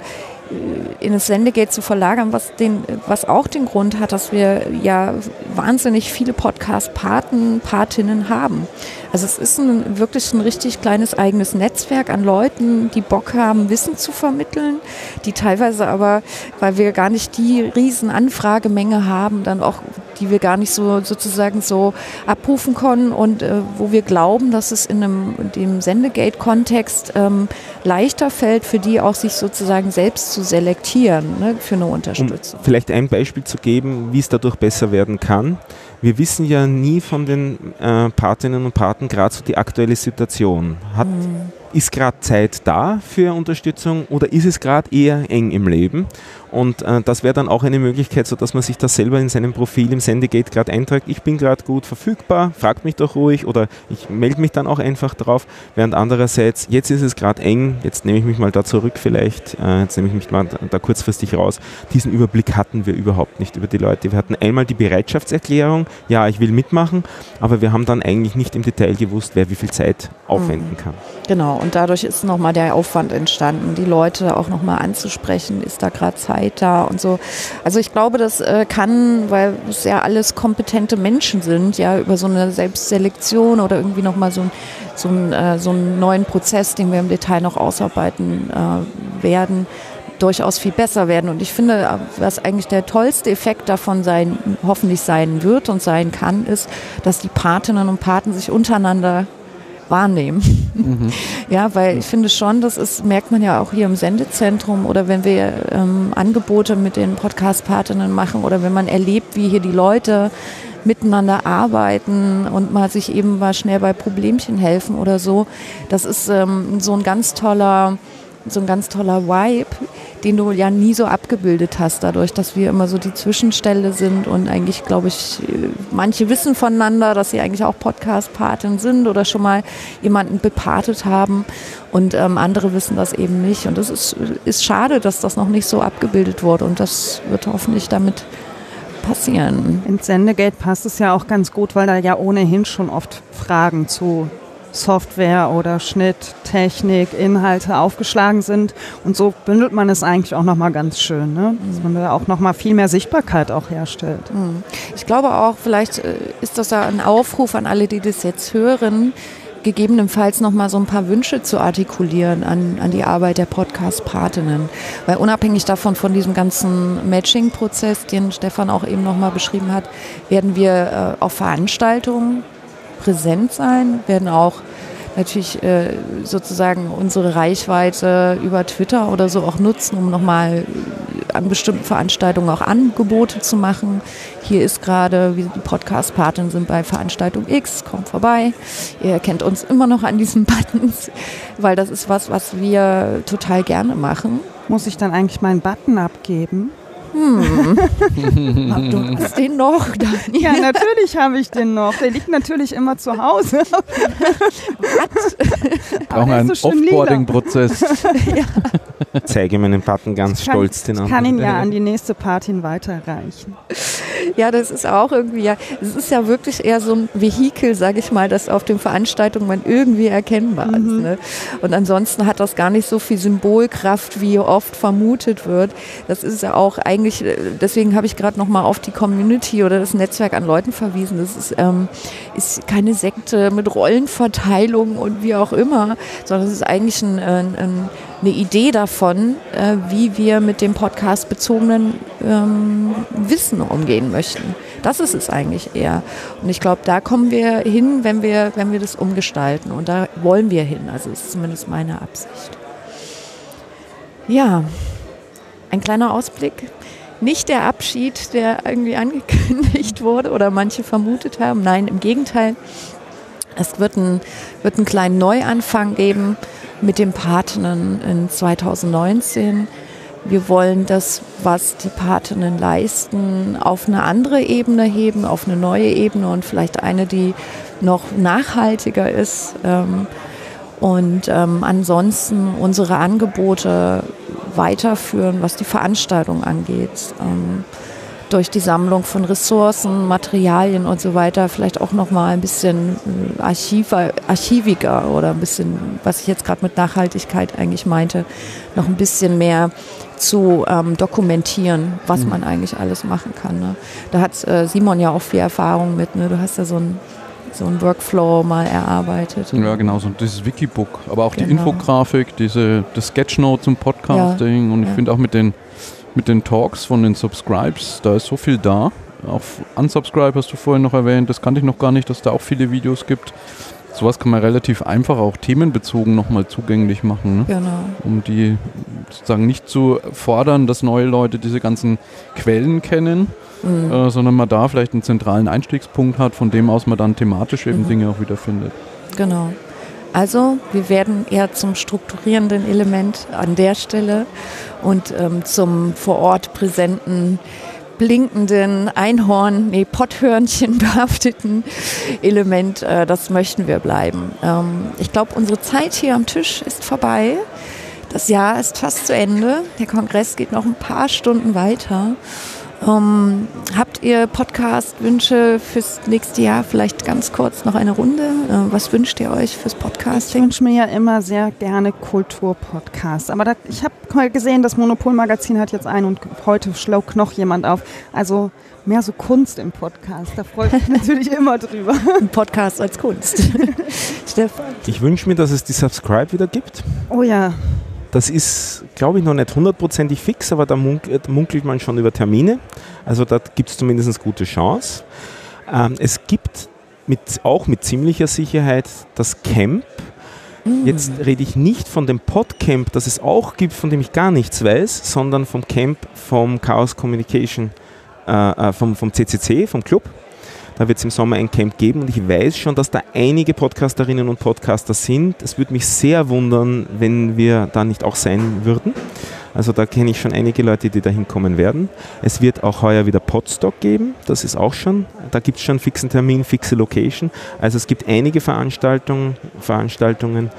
äh, in das Sendegate zu verlagern, was, den, was auch den Grund hat, dass wir ja wahnsinnig viele Podcast-Paten, Patinnen haben. Also es ist ein, wirklich ein richtig kleines eigenes Netzwerk an Leuten, die Bock haben, Wissen zu vermitteln, die teilweise aber, weil wir gar nicht die riesen Anfragemenge haben, dann auch, die wir gar nicht so sozusagen so abrufen können und äh, wo wir glauben, dass es in einem in dem Sendegate-Kontext ähm, leichter fällt, für die auch sich sozusagen selbst zu selektieren ne, für eine Um Unterstützung. vielleicht ein Beispiel zu geben, wie es dadurch besser werden kann. Wir wissen ja nie von den äh, Patinnen und Paten gerade so die aktuelle Situation. Hat, Ist gerade Zeit da für Unterstützung oder ist es gerade eher eng im Leben? Und äh, das wäre dann auch eine Möglichkeit, sodass man sich das selber in seinem Profil im Sendegate gerade einträgt. Ich bin gerade gut verfügbar, fragt mich doch ruhig oder ich melde mich dann auch einfach drauf. Während andererseits, jetzt ist es gerade eng, jetzt nehme ich mich mal da zurück vielleicht, äh, jetzt nehme ich mich mal da, da kurzfristig raus. Diesen Überblick hatten wir überhaupt nicht über die Leute. Wir hatten einmal die Bereitschaftserklärung, ja, ich will mitmachen, aber wir haben dann eigentlich nicht im Detail gewusst, wer wie viel Zeit aufwenden kann. Genau, und dadurch ist nochmal der Aufwand entstanden, die Leute auch nochmal anzusprechen, ist da gerade Zeit da und so. Also ich glaube, das äh, kann, weil es ja alles kompetente Menschen sind, ja, über so eine Selbstselektion oder irgendwie nochmal so, so, äh, so einen neuen Prozess, den wir im Detail noch ausarbeiten äh, werden, durchaus viel besser werden. Und ich finde, was eigentlich der tollste Effekt davon sein, hoffentlich sein wird und sein kann, ist, dass die Patinnen und Paten sich untereinander wahrnehmen. Mhm. Ja, weil ich finde schon, das ist, merkt man ja auch hier im Sendezentrum oder wenn wir ähm, Angebote mit den Podcast-Partinnen machen oder wenn man erlebt, wie hier die Leute miteinander arbeiten und mal sich eben mal schnell bei Problemchen helfen oder so. Das ist ähm, so ein ganz toller, so ein ganz toller Vibe, den du ja nie so abgebildet hast, dadurch, dass wir immer so die Zwischenstelle sind und eigentlich, glaube ich, manche wissen voneinander, dass sie eigentlich auch Podcast-Paten sind oder schon mal jemanden bepartet haben und ähm, andere wissen das eben nicht. Und das ist, ist schade, dass das noch nicht so abgebildet wurde und das wird hoffentlich damit passieren. Ins Sendegate passt es ja auch ganz gut, weil da ja ohnehin schon oft Fragen zu Software oder Schnitt, Technik, Inhalte aufgeschlagen sind. Und so bündelt man es eigentlich auch nochmal ganz schön, ne? dass man da auch nochmal viel mehr Sichtbarkeit auch herstellt. Hm. Ich glaube auch, vielleicht äh, ist das ja ein Aufruf an alle, die das jetzt hören, gegebenenfalls noch mal so ein paar Wünsche zu artikulieren an, an die Arbeit der Podcast-Patinnen. Weil unabhängig davon, von diesem ganzen Matching-Prozess, den Stefan auch eben noch mal beschrieben hat, werden wir äh, auf Veranstaltungen präsent sein, werden auch natürlich äh, sozusagen unsere Reichweite über Twitter oder so auch nutzen, um nochmal an bestimmten Veranstaltungen auch Angebote zu machen. Hier ist gerade, wie die Podcast-Paten sind bei Veranstaltung X, kommt vorbei. Ihr erkennt uns immer noch an diesen Buttons, weil das ist was, was wir total gerne machen. Muss ich dann eigentlich meinen Button abgeben? Hm. du hast den noch, Daniel. Ja, natürlich habe ich den noch. Der liegt natürlich immer zu Hause. Was? Brauchen einen so Offboarding-Prozess. ja. Zeige meinen Button ganz kann, stolz den anderen. Ich kann ihn ja an die nächste Party weiterreichen. Ja, das ist auch irgendwie, ja, es ist ja wirklich eher so ein Vehikel, sage ich mal, das auf den Veranstaltungen man irgendwie erkennbar mhm. ist. Ne? Und ansonsten hat das gar nicht so viel Symbolkraft, wie oft vermutet wird. Das ist ja auch eigentlich, äh, deswegen habe ich gerade nochmal auf die Community oder das Netzwerk an Leuten verwiesen. Das ist, ähm, ist keine Sekte mit Rollenverteilung und wie auch immer, sondern es ist eigentlich ein, ein, ein eine Idee davon, äh, wie wir mit dem Podcast bezogenen ähm, Wissen umgehen möchten. Das ist es eigentlich eher. Und ich glaube, da kommen wir hin, wenn wir, wenn wir das umgestalten. Und da wollen wir hin. Also ist zumindest meine Absicht. Ja, ein kleiner Ausblick. Nicht der Abschied, der irgendwie angekündigt wurde oder manche vermutet haben. Nein, im Gegenteil. Es wird, ein, wird einen kleinen Neuanfang geben mit dem Patinnen in 2019. Wir wollen das, was die Patinnen leisten, auf eine andere Ebene heben, auf eine neue Ebene und vielleicht eine, die noch nachhaltiger ist. Ähm, und ähm, ansonsten unsere Angebote weiterführen, was die Veranstaltung angeht. Ähm, durch die Sammlung von Ressourcen, Materialien und so weiter vielleicht auch noch mal ein bisschen äh, archiver, archiviger oder ein bisschen, was ich jetzt gerade mit Nachhaltigkeit eigentlich meinte, noch ein bisschen mehr zu ähm, dokumentieren, was mhm. man eigentlich alles machen kann. Ne? Da hat äh, Simon ja auch viel Erfahrung mit. Ne? Du hast ja so ein so ein Workflow mal erarbeitet. Ja, genau, so dieses Wikibook, aber auch genau. die Infografik, diese, das Sketchnote zum Podcasting ja, und ich ja. finde auch mit den mit den Talks von den Subscribes, da ist so viel da. Auch Unsubscribe hast du vorhin noch erwähnt, das kannte ich noch gar nicht, dass da auch viele Videos gibt. Sowas kann man relativ einfach auch themenbezogen nochmal zugänglich machen. Ne? Genau. Um die sozusagen nicht zu fordern, dass neue Leute diese ganzen Quellen kennen, mhm. äh, sondern man da vielleicht einen zentralen Einstiegspunkt hat, von dem aus man dann thematisch eben mhm. Dinge auch wieder findet. Genau. Also wir werden eher zum strukturierenden Element an der Stelle und ähm, zum vor Ort präsenten blinkenden Einhorn, nee, Potthörnchen behafteten Element, äh, das möchten wir bleiben. Ähm, ich glaube, unsere Zeit hier am Tisch ist vorbei. Das Jahr ist fast zu Ende. Der Kongress geht noch ein paar Stunden weiter. Ähm, habt ihr Podcast-Wünsche fürs nächste Jahr? Vielleicht ganz kurz noch eine Runde. Äh, was wünscht ihr euch fürs Podcasting? Ich wünsche mir ja immer sehr gerne Kulturpodcasts. Aber da, ich habe gesehen, das Monopol-Magazin hat jetzt einen und heute schlaugt noch jemand auf. Also mehr so Kunst im Podcast. Da freue ich mich natürlich immer drüber. Ein Podcast als Kunst. Stefan? Ich wünsche mir, dass es die Subscribe wieder gibt. Oh ja. Das ist, glaube ich, noch nicht hundertprozentig fix, aber da munkelt man schon über Termine. Also da gibt es zumindest gute Chance. Ähm, es gibt mit, auch mit ziemlicher Sicherheit das Camp. Mm. Jetzt rede ich nicht von dem Podcamp, das es auch gibt, von dem ich gar nichts weiß, sondern vom Camp vom Chaos Communication, äh, äh vom, vom CCC, vom Club. Da wird es im Sommer ein Camp geben und ich weiß schon, dass da einige Podcasterinnen und Podcaster sind. Es würde mich sehr wundern, wenn wir da nicht auch sein würden. Also da kenne ich schon einige Leute, die da hinkommen werden. Es wird auch heuer wieder Podstock geben, das ist auch schon, da gibt es schon fixen Termin, fixe Location. Also es gibt einige Veranstaltungen, Veranstaltungen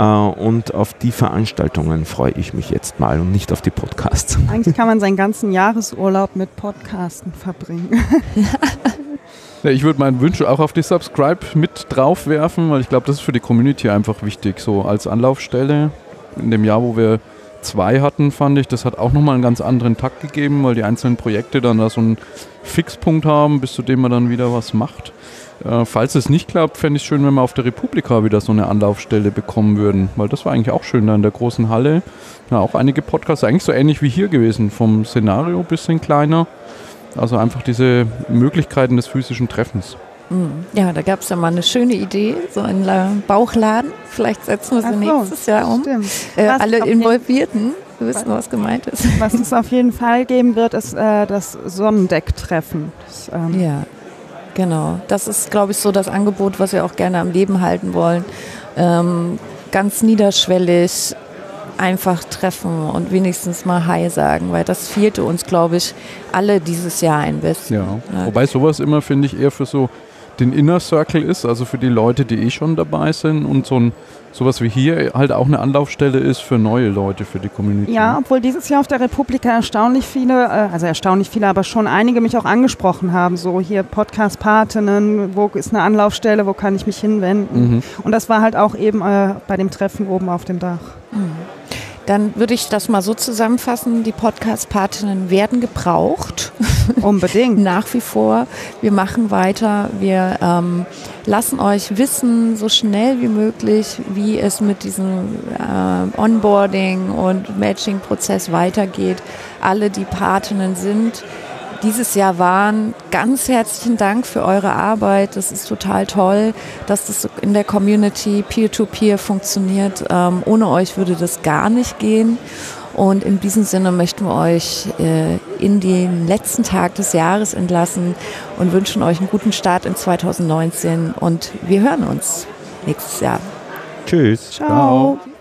und auf die Veranstaltungen freue ich mich jetzt mal und nicht auf die Podcasts. Eigentlich kann man seinen ganzen Jahresurlaub mit Podcasten verbringen. Ja, ich würde meinen Wunsch auch auf die Subscribe mit drauf werfen, weil ich glaube, das ist für die Community einfach wichtig, so als Anlaufstelle. In dem Jahr, wo wir zwei hatten, fand ich, das hat auch nochmal einen ganz anderen Takt gegeben, weil die einzelnen Projekte dann da so einen Fixpunkt haben, bis zu dem man dann wieder was macht. Äh, falls es nicht klappt, fände ich es schön, wenn wir auf der Republika wieder so eine Anlaufstelle bekommen würden, weil das war eigentlich auch schön da in der großen Halle. Ja, auch einige Podcasts, eigentlich so ähnlich wie hier gewesen, vom Szenario ein bisschen kleiner. Also einfach diese Möglichkeiten des physischen Treffens. Mhm. Ja, da gab es ja mal eine schöne Idee, so einen Bauchladen. Vielleicht setzen wir sie so, nächstes Jahr um. Äh, alle Involvierten wissen, was gemeint ist. Was es auf jeden Fall geben wird, ist äh, das Sonnendecktreffen. Ähm ja, genau. Das ist, glaube ich, so das Angebot, was wir auch gerne am Leben halten wollen. Ähm, ganz niederschwellig, einfach treffen und wenigstens mal Hi sagen, weil das fehlte uns, glaube ich, alle dieses Jahr ein bisschen. Ja. ja. Wobei sowas immer, finde ich, eher für so den Inner Circle ist, also für die Leute, die eh schon dabei sind und so ein sowas wie hier halt auch eine Anlaufstelle ist für neue Leute, für die Community. Ja, obwohl dieses Jahr auf der Republika erstaunlich viele, äh, also erstaunlich viele, aber schon einige mich auch angesprochen haben, so hier Podcast-Patinnen, wo ist eine Anlaufstelle, wo kann ich mich hinwenden. Mhm. Und das war halt auch eben äh, bei dem Treffen oben auf dem Dach. Mhm. Dann würde ich das mal so zusammenfassen. Die Podcast-Partinnen werden gebraucht. Unbedingt. Nach wie vor. Wir machen weiter. Wir ähm, lassen euch wissen, so schnell wie möglich, wie es mit diesem äh, Onboarding und Matching-Prozess weitergeht. Alle, die Partinnen sind, dieses Jahr waren. Ganz herzlichen Dank für eure Arbeit. Das ist total toll, dass das in der Community Peer-to-Peer -Peer funktioniert. Ähm, ohne euch würde das gar nicht gehen. Und in diesem Sinne möchten wir euch äh, in den letzten Tag des Jahres entlassen und wünschen euch einen guten Start in 2019. Und wir hören uns nächstes Jahr. Tschüss. Ciao. Ciao.